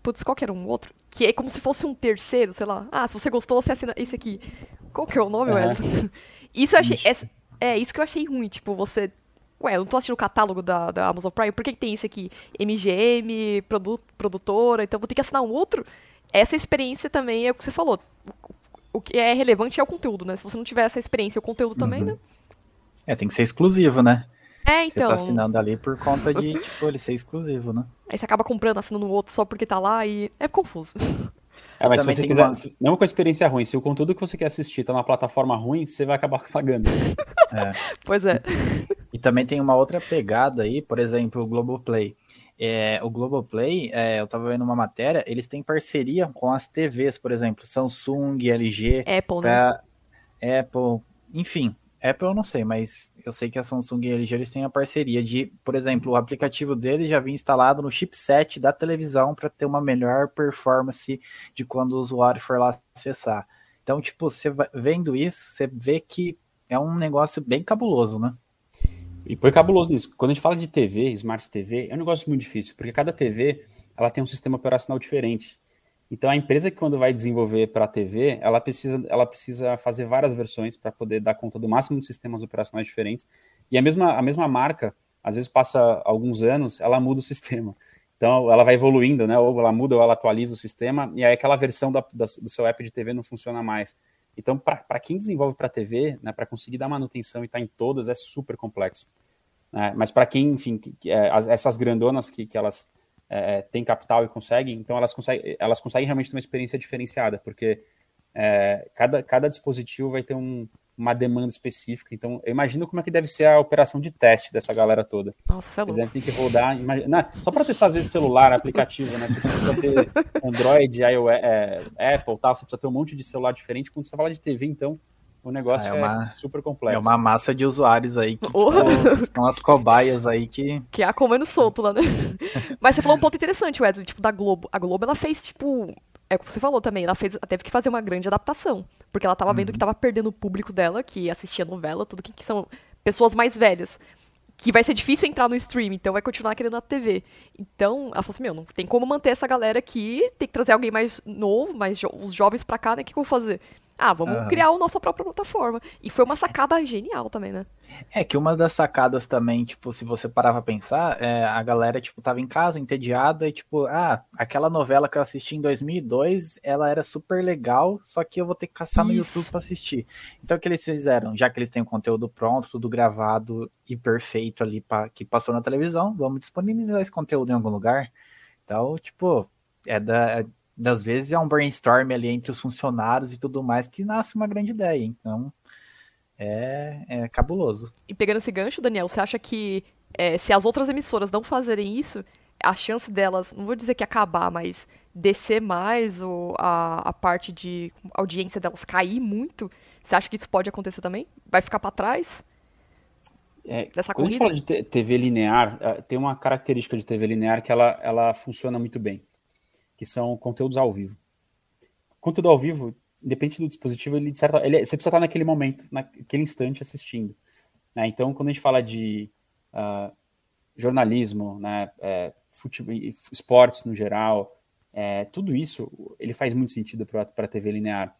Speaker 2: Putz, qual que era um outro? Que é como se fosse um terceiro, sei lá. Ah, se você gostou, você assina esse aqui. Qual que é o nome, é. Wesley? [LAUGHS] Isso eu achei. É, é, isso que eu achei ruim, tipo, você. Ué, eu não tô assistindo o catálogo da, da Amazon Prime, por que, que tem isso aqui? MGM, produto, produtora, então vou ter que assinar um outro? Essa experiência também é o que você falou o que é relevante é o conteúdo, né? Se você não tiver essa experiência o conteúdo também, uhum. né?
Speaker 3: É, tem que ser exclusivo, né?
Speaker 2: É, então. Você tá
Speaker 3: então. assinando ali por conta de, [LAUGHS] tipo, ele ser exclusivo, né?
Speaker 2: Aí você acaba comprando, assinando no outro só porque tá lá e é confuso.
Speaker 4: É, mas se você quiser, uma... mesmo com a experiência ruim, se o conteúdo que você quer assistir tá na plataforma ruim, você vai acabar [LAUGHS] pagando.
Speaker 2: É. Pois é.
Speaker 3: E também tem uma outra pegada aí, por exemplo, o Globoplay. É, o Globoplay, é, eu estava vendo uma matéria, eles têm parceria com as TVs, por exemplo, Samsung, LG,
Speaker 2: Apple, né?
Speaker 3: Apple, enfim, Apple eu não sei, mas eu sei que a Samsung e a LG eles têm a parceria de, por exemplo, o aplicativo dele já vem instalado no chipset da televisão para ter uma melhor performance de quando o usuário for lá acessar. Então, tipo, você vendo isso, você vê que é um negócio bem cabuloso, né?
Speaker 4: E foi cabuloso nisso. Quando a gente fala de TV, Smart TV, é um negócio muito difícil, porque cada TV ela tem um sistema operacional diferente. Então a empresa que quando vai desenvolver para a TV, ela precisa, ela precisa fazer várias versões para poder dar conta do máximo de sistemas operacionais diferentes. E a mesma, a mesma marca, às vezes passa alguns anos, ela muda o [LAUGHS] sistema. Então ela vai evoluindo, né? Ou ela muda ou ela atualiza o sistema, e aí aquela versão da, da, do seu app de TV não funciona mais. Então, para quem desenvolve para TV, né, para conseguir dar manutenção e estar tá em todas, é super complexo. Né? Mas para quem, enfim, que, que, é, essas grandonas que, que elas é, têm capital e conseguem, então elas conseguem, elas conseguem realmente ter uma experiência diferenciada, porque é, cada, cada dispositivo vai ter um, uma demanda específica. Então, eu imagino como é que deve ser a operação de teste dessa galera toda.
Speaker 2: Nossa, é
Speaker 4: Eles devem ter que rodar. Imagina, só para testar, às vezes, celular, aplicativo, né? Você precisa ter Android, iOS, é, Apple, tal, você precisa ter um monte de celular diferente. Quando você fala de TV, então, o negócio ah, é, uma, é, super complexo.
Speaker 3: É uma massa de usuários aí que oh. são as cobaias aí que.
Speaker 2: Que há comendo solto lá, né? [LAUGHS] Mas você falou um ponto interessante, Wesley, tipo, da Globo. A Globo ela fez, tipo, é como você falou também, ela fez, teve que fazer uma grande adaptação. Porque ela tava vendo uhum. que tava perdendo o público dela, que assistia novela, tudo que, que são pessoas mais velhas. Que vai ser difícil entrar no stream, então vai continuar querendo na TV. Então, ela falou assim: meu, não tem como manter essa galera aqui, tem que trazer alguém mais novo, mais jo os jovens pra cá, né? O que, que eu vou fazer? Ah, vamos uhum. criar a nossa própria plataforma. E foi uma sacada genial também, né?
Speaker 3: É que uma das sacadas também, tipo, se você parar pra pensar, é, a galera, tipo, tava em casa, entediada, e tipo, ah, aquela novela que eu assisti em 2002, ela era super legal, só que eu vou ter que caçar Isso. no YouTube pra assistir. Então o que eles fizeram? Já que eles têm o conteúdo pronto, tudo gravado e perfeito ali, pra, que passou na televisão, vamos disponibilizar esse conteúdo em algum lugar. Então, tipo, é da das vezes é um brainstorm ali entre os funcionários e tudo mais que nasce uma grande ideia. Então é, é cabuloso.
Speaker 2: E pegando esse gancho, Daniel, você acha que é, se as outras emissoras não fazerem isso, a chance delas, não vou dizer que acabar, mas descer mais ou a, a parte de audiência delas cair muito, você acha que isso pode acontecer também? Vai ficar para trás?
Speaker 4: É, dessa quando corrida? a gente fala de TV linear, é, tem uma característica de TV linear que ela, ela funciona muito bem que são conteúdos ao vivo. Conteúdo ao vivo, independente do dispositivo, ele, certa, ele você precisa estar naquele momento, naquele instante assistindo. Né? Então, quando a gente fala de uh, jornalismo, né, é, futebol, esportes no geral, é, tudo isso ele faz muito sentido para a TV linear.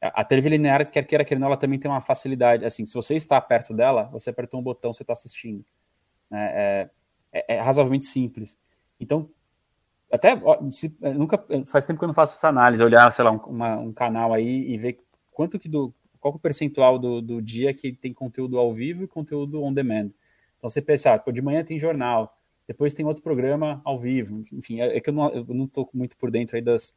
Speaker 4: A TV linear, quer queira, quer não, ela também tem uma facilidade. Assim, se você está perto dela, você apertou um botão, você está assistindo. Né? É, é, é, razoavelmente simples. Então, até se, é, nunca faz tempo que eu não faço essa análise, olhar, sei lá, um, uma, um canal aí e ver quanto que do qual que é o percentual do, do dia que tem conteúdo ao vivo e conteúdo on demand. Então você pensa, ah, de manhã tem jornal, depois tem outro programa ao vivo, enfim, é, é que eu não, eu não tô muito por dentro aí das,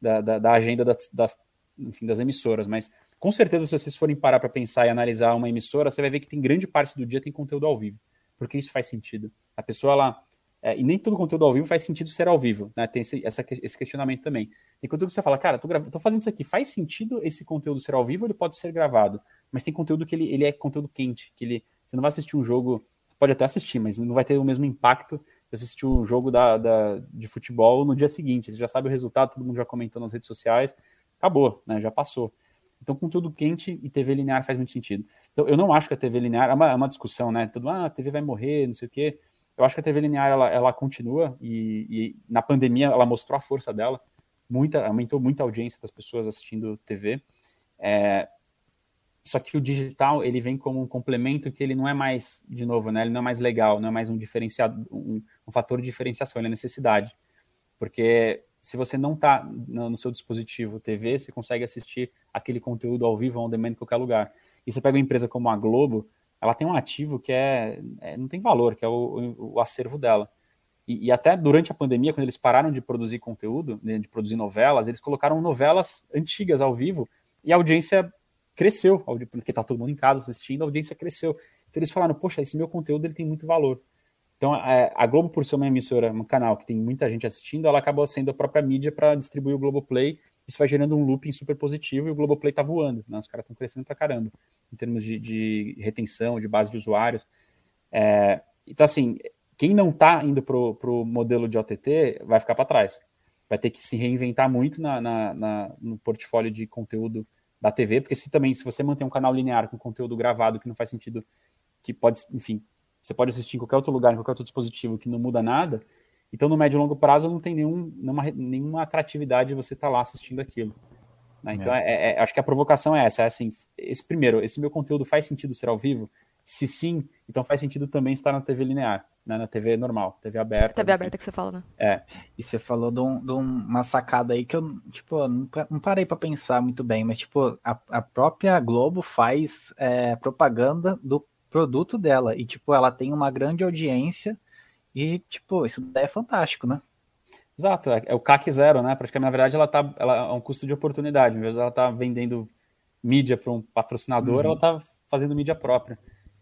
Speaker 4: da, da, da agenda das, das, enfim, das emissoras, mas com certeza se vocês forem parar para pensar e analisar uma emissora, você vai ver que tem grande parte do dia tem conteúdo ao vivo, porque isso faz sentido. A pessoa, ela é, e nem todo conteúdo ao vivo faz sentido ser ao vivo, né? Tem esse, essa, esse questionamento também. Que você fala, cara, tô, tô, fazendo isso aqui, faz sentido esse conteúdo ser ao vivo ele pode ser gravado? Mas tem conteúdo que ele, ele é conteúdo quente, que ele, você não vai assistir um jogo, pode até assistir, mas não vai ter o mesmo impacto de assistir um jogo da, da, de futebol no dia seguinte. Você já sabe o resultado, todo mundo já comentou nas redes sociais, acabou, né? Já passou. Então, conteúdo quente e TV linear faz muito sentido. Então, eu não acho que a TV linear é uma, é uma discussão, né? Tudo, ah, a TV vai morrer, não sei o quê. Eu acho que a TV linear ela, ela continua e, e, na pandemia ela mostrou a força dela, muita, aumentou muita audiência das pessoas assistindo TV. É, só que o digital ele vem como um complemento que ele não é mais, de novo, né? Ele não é mais legal, não é mais um diferenciado, um, um fator de diferenciação, ele é necessidade, porque se você não está no, seu dispositivo TV, você consegue assistir aquele conteúdo ao vivo, on demand, em qualquer lugar. E você pega uma empresa como a Globo, ela tem um ativo que é, é não tem valor, que é o, o acervo dela. E, e, até durante a pandemia, quando eles pararam de produzir conteúdo, né, de produzir novelas, eles colocaram novelas antigas ao vivo e a audiência cresceu, porque tá todo mundo em casa assistindo, a audiência cresceu. Então eles falaram, poxa, esse meu conteúdo ele tem muito valor. Então é, a Globo, por ser uma emissora, um canal que tem muita gente assistindo, ela acabou sendo a própria mídia para distribuir o Globoplay isso vai gerando um looping super positivo e o Globoplay tá voando, né? Os caras estão crescendo pra caramba em termos de, de, retenção, de base de usuários. É, então, assim, quem não tá indo pro, pro modelo de OTT vai ficar para trás. Vai ter que se reinventar muito na, na, na, no portfólio de conteúdo da TV, porque se também, se você manter um canal linear com conteúdo gravado que não faz sentido, que pode, enfim, você pode assistir em qualquer outro lugar, em qualquer outro dispositivo que não muda nada, então, no médio e longo prazo, não tem nenhum, nenhuma, nenhuma atratividade você estar tá lá assistindo aquilo. Né? Então, é. É, é, acho que a provocação é essa. É assim, esse primeiro, esse meu conteúdo faz sentido ser ao vivo? Se sim, então faz sentido também estar na TV linear, né? na TV normal, TV aberta.
Speaker 2: TV aberta que você fala, né?
Speaker 3: É. E você falou de, um, de uma sacada aí que eu, tipo, não parei para pensar muito bem, mas, tipo, a, a própria Globo faz é, propaganda do produto dela e, tipo, ela tem uma grande audiência e, tipo, isso daí é fantástico, né?
Speaker 4: Exato, é, é, o CAC zero, né? Praticamente, na verdade, ela tá, ela é um custo de oportunidade. Em vez de ela tá vendendo mídia para um patrocinador, uhum. ela tá fazendo mídia própria.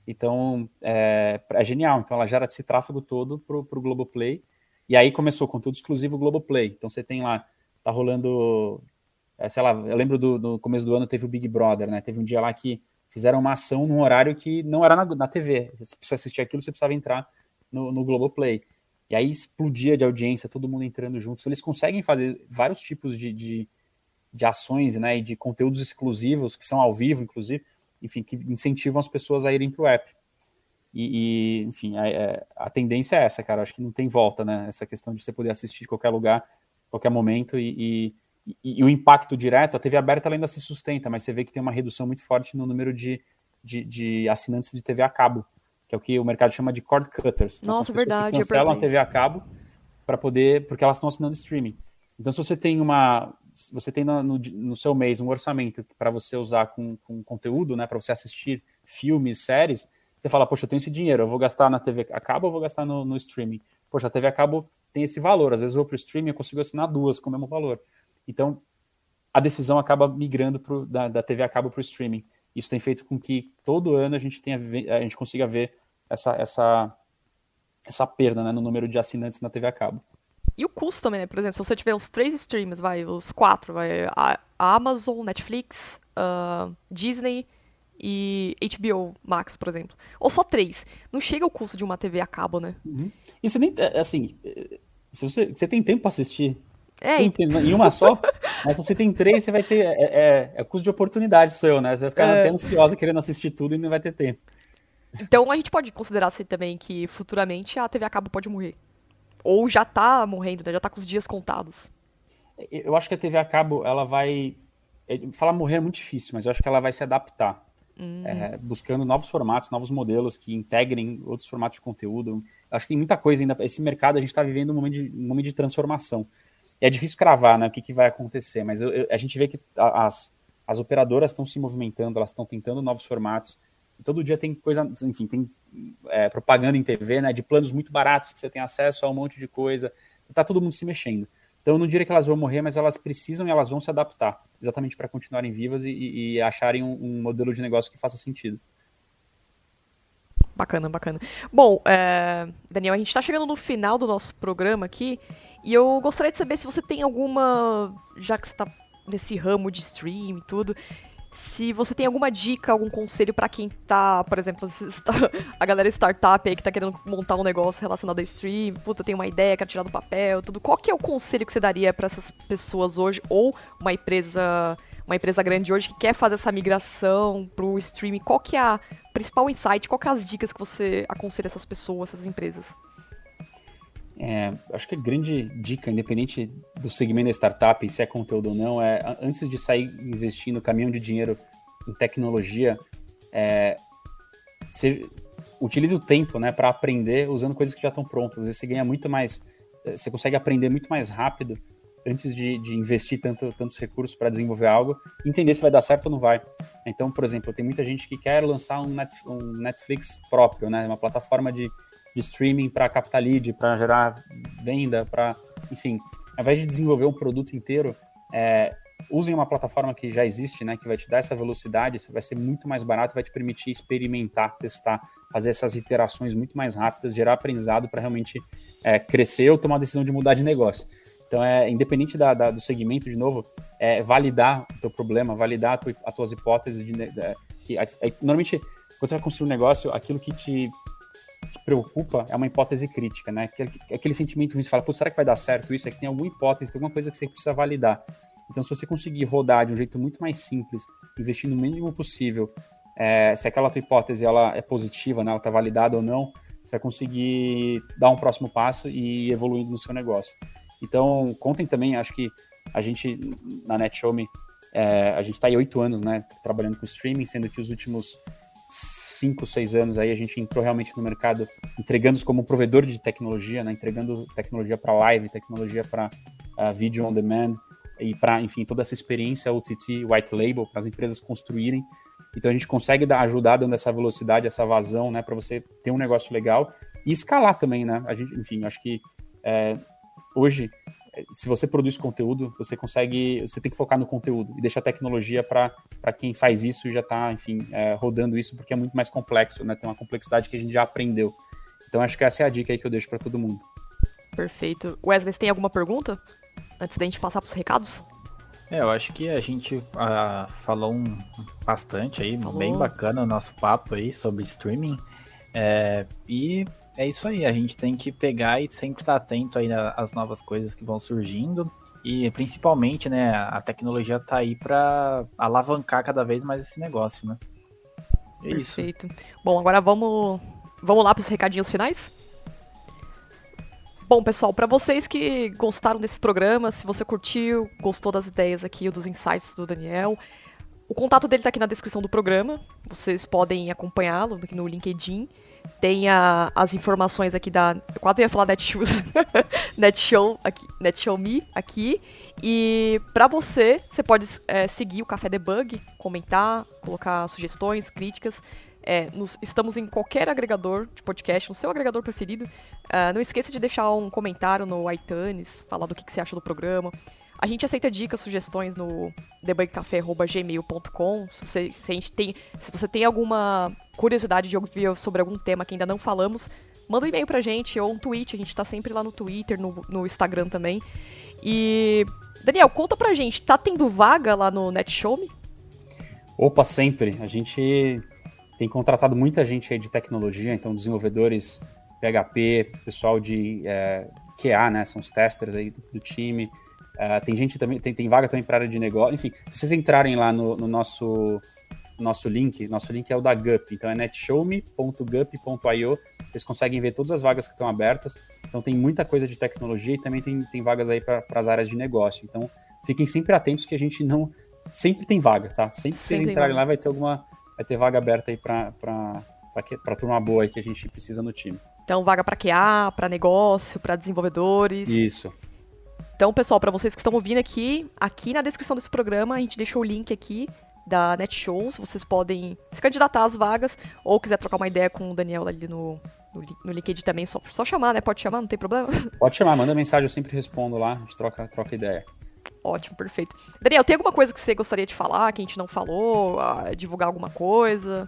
Speaker 4: Então, é, é, genial. Então, ela gera esse tráfego todo para o Globoplay. E aí começou conteúdo exclusivo Globoplay. Então, você tem lá, tá rolando, é, sei lá, eu lembro do, do começo do ano teve o Big Brother, né? Teve um dia lá que fizeram uma ação num horário que não era na, na TV. Você assistir aquilo, você precisava entrar no, no Globoplay. E aí explodia de audiência, todo mundo entrando junto. Eles conseguem fazer vários tipos de, de, de ações né, e de conteúdos exclusivos, que são ao vivo, inclusive, enfim, que incentivam as pessoas a irem para o app. E, e, enfim, a, é, a, tendência é essa, cara. Acho que não tem volta, né? Essa questão de você poder assistir em qualquer lugar, qualquer momento e, e, e, o impacto direto, a TV aberta ela ainda se sustenta, mas você vê que tem uma redução muito forte no número de, de, de assinantes de TV a cabo que é o que o mercado chama de cord cutters.
Speaker 2: Nossa, verdade.
Speaker 4: Que cancelam a TV a cabo para poder, porque elas estão assinando streaming. Então, se você tem uma, você tem no, no, no seu mês um orçamento para você usar com, com conteúdo, né, para você assistir filmes, séries, você fala, poxa, eu tenho esse dinheiro, eu vou gastar na TV a cabo ou vou gastar no, no streaming? Poxa, a TV a cabo tem esse valor, às vezes eu vou para o streaming e consigo assinar duas com o mesmo valor. Então, a decisão acaba migrando pro, da, da TV a cabo para o streaming. Isso tem feito com que todo ano a gente tenha a gente consiga ver essa essa essa perda né, no número de assinantes na TV a cabo.
Speaker 2: E o custo também, né? Por exemplo, se você tiver os três streams, vai, os quatro, vai, a, Amazon, Netflix, uh, Disney e HBO Max, por exemplo. Ou só três. Não chega o custo de uma TV a cabo, né?
Speaker 4: Uhum. E você nem, é, assim, se você, você tem tempo para assistir
Speaker 2: é,
Speaker 4: então. em uma só, [LAUGHS] mas se você tem três, você vai ter. É, é, é custo de oportunidade seu, né? Você vai ficar é. até ansiosa querendo assistir tudo e não vai ter tempo.
Speaker 2: Então a gente pode considerar assim também que futuramente a TV a cabo pode morrer. Ou já tá morrendo, né? Já tá com os dias contados.
Speaker 4: Eu acho que a TV a cabo, ela vai. É, falar morrer é muito difícil, mas eu acho que ela vai se adaptar. Hum. É, buscando novos formatos, novos modelos que integrem outros formatos de conteúdo. Acho que tem muita coisa ainda. Esse mercado, a gente está vivendo um momento, de, um momento de transformação é difícil cravar né, o que, que vai acontecer, mas eu, eu, a gente vê que as, as operadoras estão se movimentando, elas estão tentando novos formatos. Todo dia tem coisa, enfim, tem é, propaganda em TV, né, de planos muito baratos que você tem acesso a um monte de coisa. Está todo mundo se mexendo. Então eu não diria que elas vão morrer, mas elas precisam e elas vão se adaptar, exatamente para continuarem vivas e, e acharem um, um, modelo de negócio que faça sentido.
Speaker 2: Bacana, bacana. Bom, é, Daniel, a gente está chegando no final do nosso programa aqui e eu gostaria de saber se você tem alguma. Já que você tá nesse ramo de stream e tudo. Se você tem alguma dica, algum conselho para quem tá, por exemplo, [LAUGHS] a galera startup aí que tá querendo montar um negócio relacionado a stream, puta, tem uma ideia, quer tirar do papel, tudo. Qual que é o conselho que você daria para essas pessoas hoje ou uma empresa, uma empresa grande hoje que quer fazer essa migração pro streaming? Qual que é a principal insight? Qual que é as dicas que você aconselha essas pessoas, essas empresas?
Speaker 4: É, acho que a grande dica, independente do segmento da startup, se é conteúdo ou não, é antes de sair investindo caminhão de dinheiro em tecnologia, é, utilize o tempo né, para aprender usando coisas que já estão prontas. Às vezes você ganha muito mais, é, você consegue aprender muito mais rápido antes de, de investir tanto, tantos recursos para desenvolver algo, entender se vai dar certo ou não vai. Então, por exemplo, tem muita gente que quer lançar um Netflix próprio, né, uma plataforma de de streaming para captar lead, para gerar venda, para, enfim, ao invés de desenvolver um produto inteiro, é, usem uma plataforma que já existe, né, que vai te dar essa velocidade, vai ser muito mais barato, vai te permitir experimentar, testar, fazer essas iterações muito mais rápidas, gerar aprendizado para realmente é, crescer ou tomar a decisão de mudar de negócio. Então, é independente da, da, do segmento, de novo, é validar o teu problema, validar as tuas hipóteses. De, de, que, normalmente, quando você vai construir um negócio, aquilo que te preocupa é uma hipótese crítica, né? Aquele, aquele sentimento ruim, você fala, será que vai dar certo isso? É que tem alguma hipótese, tem alguma coisa que você precisa validar. Então, se você conseguir rodar de um jeito muito mais simples, investindo o mínimo possível, é, se aquela tua hipótese ela é positiva, né, ela está validada ou não, você vai conseguir dar um próximo passo e ir evoluindo no seu negócio. Então, contem também, acho que a gente, na NetShowme, é, a gente está aí oito anos, né, trabalhando com streaming, sendo que os últimos cinco, seis anos aí a gente entrou realmente no mercado entregando como provedor de tecnologia, né? entregando tecnologia para live, tecnologia para uh, ah, vídeo on demand e para, enfim, toda essa experiência OTT white label para as empresas construírem. Então a gente consegue dar, ajudar dando essa velocidade, essa vazão, né, para você ter um negócio legal e escalar também, né? A gente, enfim, acho que é, hoje se você produz conteúdo, você consegue, você tem que focar no conteúdo e deixar a tecnologia para quem faz isso e já está, enfim, é, rodando isso, porque é muito mais complexo, né? Tem uma complexidade que a gente já aprendeu. Então acho que essa é a dica aí que eu deixo para todo mundo.
Speaker 2: Perfeito. Wesley, você tem alguma pergunta antes da gente passar para os recados?
Speaker 3: É, eu acho que a gente uh, falou um, bastante aí, falou. bem bacana o nosso papo aí sobre streaming. É, e é isso aí, a gente tem que pegar e sempre estar atento aí às novas coisas que vão surgindo. E principalmente, né, a tecnologia está aí para alavancar cada vez mais esse negócio, né?
Speaker 2: É Perfeito. Isso. Bom, agora vamos, vamos lá para os recadinhos finais? Bom, pessoal, para vocês que gostaram desse programa, se você curtiu, gostou das ideias aqui, dos insights do Daniel, o contato dele está aqui na descrição do programa. Vocês podem acompanhá-lo aqui no LinkedIn. Tem a, as informações aqui da. Eu quase ia falar Netshoes. [LAUGHS] Netshow aqui, Netshow Me aqui. E para você, você pode é, seguir o Café Debug, comentar, colocar sugestões, críticas. É, nos, estamos em qualquer agregador de podcast, no seu agregador preferido. Uh, não esqueça de deixar um comentário no iTunes, falar do que, que você acha do programa. A gente aceita dicas, sugestões no debugcafé.gmail.com. Se, você, se, tem, se você tem alguma curiosidade de ouvir sobre algum tema que ainda não falamos, manda um e-mail pra gente ou um tweet. A gente tá sempre lá no Twitter, no, no Instagram também. E. Daniel, conta pra gente, tá tendo vaga lá no NetShowme?
Speaker 4: Opa, sempre. A gente tem contratado muita gente aí de tecnologia, então desenvolvedores PHP, pessoal de é, QA, né? São os testers aí do, do time. Uh, tem gente também, tem, tem vaga também para área de negócio. Enfim, se vocês entrarem lá no, no nosso nosso link, nosso link é o da Gup, então é netshowme.gup.io. Vocês conseguem ver todas as vagas que estão abertas. Então tem muita coisa de tecnologia e também tem, tem vagas aí para as áreas de negócio. Então fiquem sempre atentos que a gente não sempre tem vaga, tá? Sempre que vocês entrarem lá vai ter alguma vai ter vaga aberta aí para para turma boa aí que a gente precisa no time.
Speaker 2: Então, vaga para QA, para negócio, para desenvolvedores.
Speaker 4: Isso.
Speaker 2: Então, pessoal, para vocês que estão ouvindo aqui, aqui na descrição desse programa, a gente deixou o link aqui da NetShows. Vocês podem se candidatar às vagas ou quiser trocar uma ideia com o Daniel ali no, no, no LinkedIn também, só, só chamar, né? Pode chamar, não tem problema. [LAUGHS]
Speaker 4: Pode chamar, manda mensagem, eu sempre respondo lá, a gente troca, troca ideia.
Speaker 2: Ótimo, perfeito. Daniel, tem alguma coisa que você gostaria de falar, que a gente não falou? divulgar alguma coisa?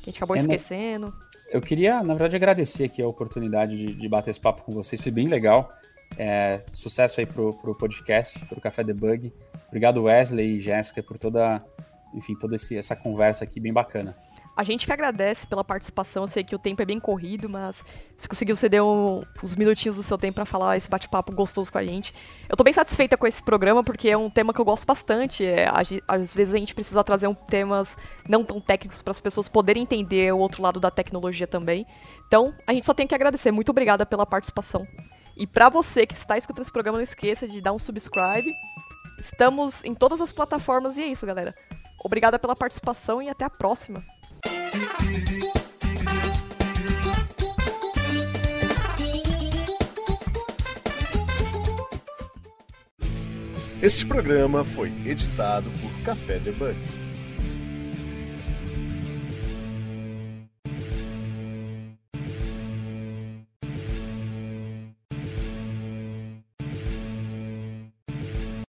Speaker 2: Que a gente acabou é, esquecendo?
Speaker 4: Eu queria, na verdade, agradecer aqui a oportunidade de, de bater esse papo com vocês, foi bem legal. É, sucesso aí pro, pro podcast, pro Café Debug. Obrigado, Wesley e Jéssica, por toda, enfim, toda esse, essa conversa aqui bem bacana.
Speaker 2: A gente que agradece pela participação. Eu sei que o tempo é bem corrido, mas você conseguiu ceder um, uns minutinhos do seu tempo para falar esse bate-papo gostoso com a gente. Eu tô bem satisfeita com esse programa porque é um tema que eu gosto bastante. É, às vezes a gente precisa trazer um, temas não tão técnicos para as pessoas poderem entender o outro lado da tecnologia também. Então, a gente só tem que agradecer. Muito obrigada pela participação. E para você que está escutando esse programa, não esqueça de dar um subscribe. Estamos em todas as plataformas e é isso, galera. Obrigada pela participação e até a próxima.
Speaker 1: Este programa foi editado por Café Debug.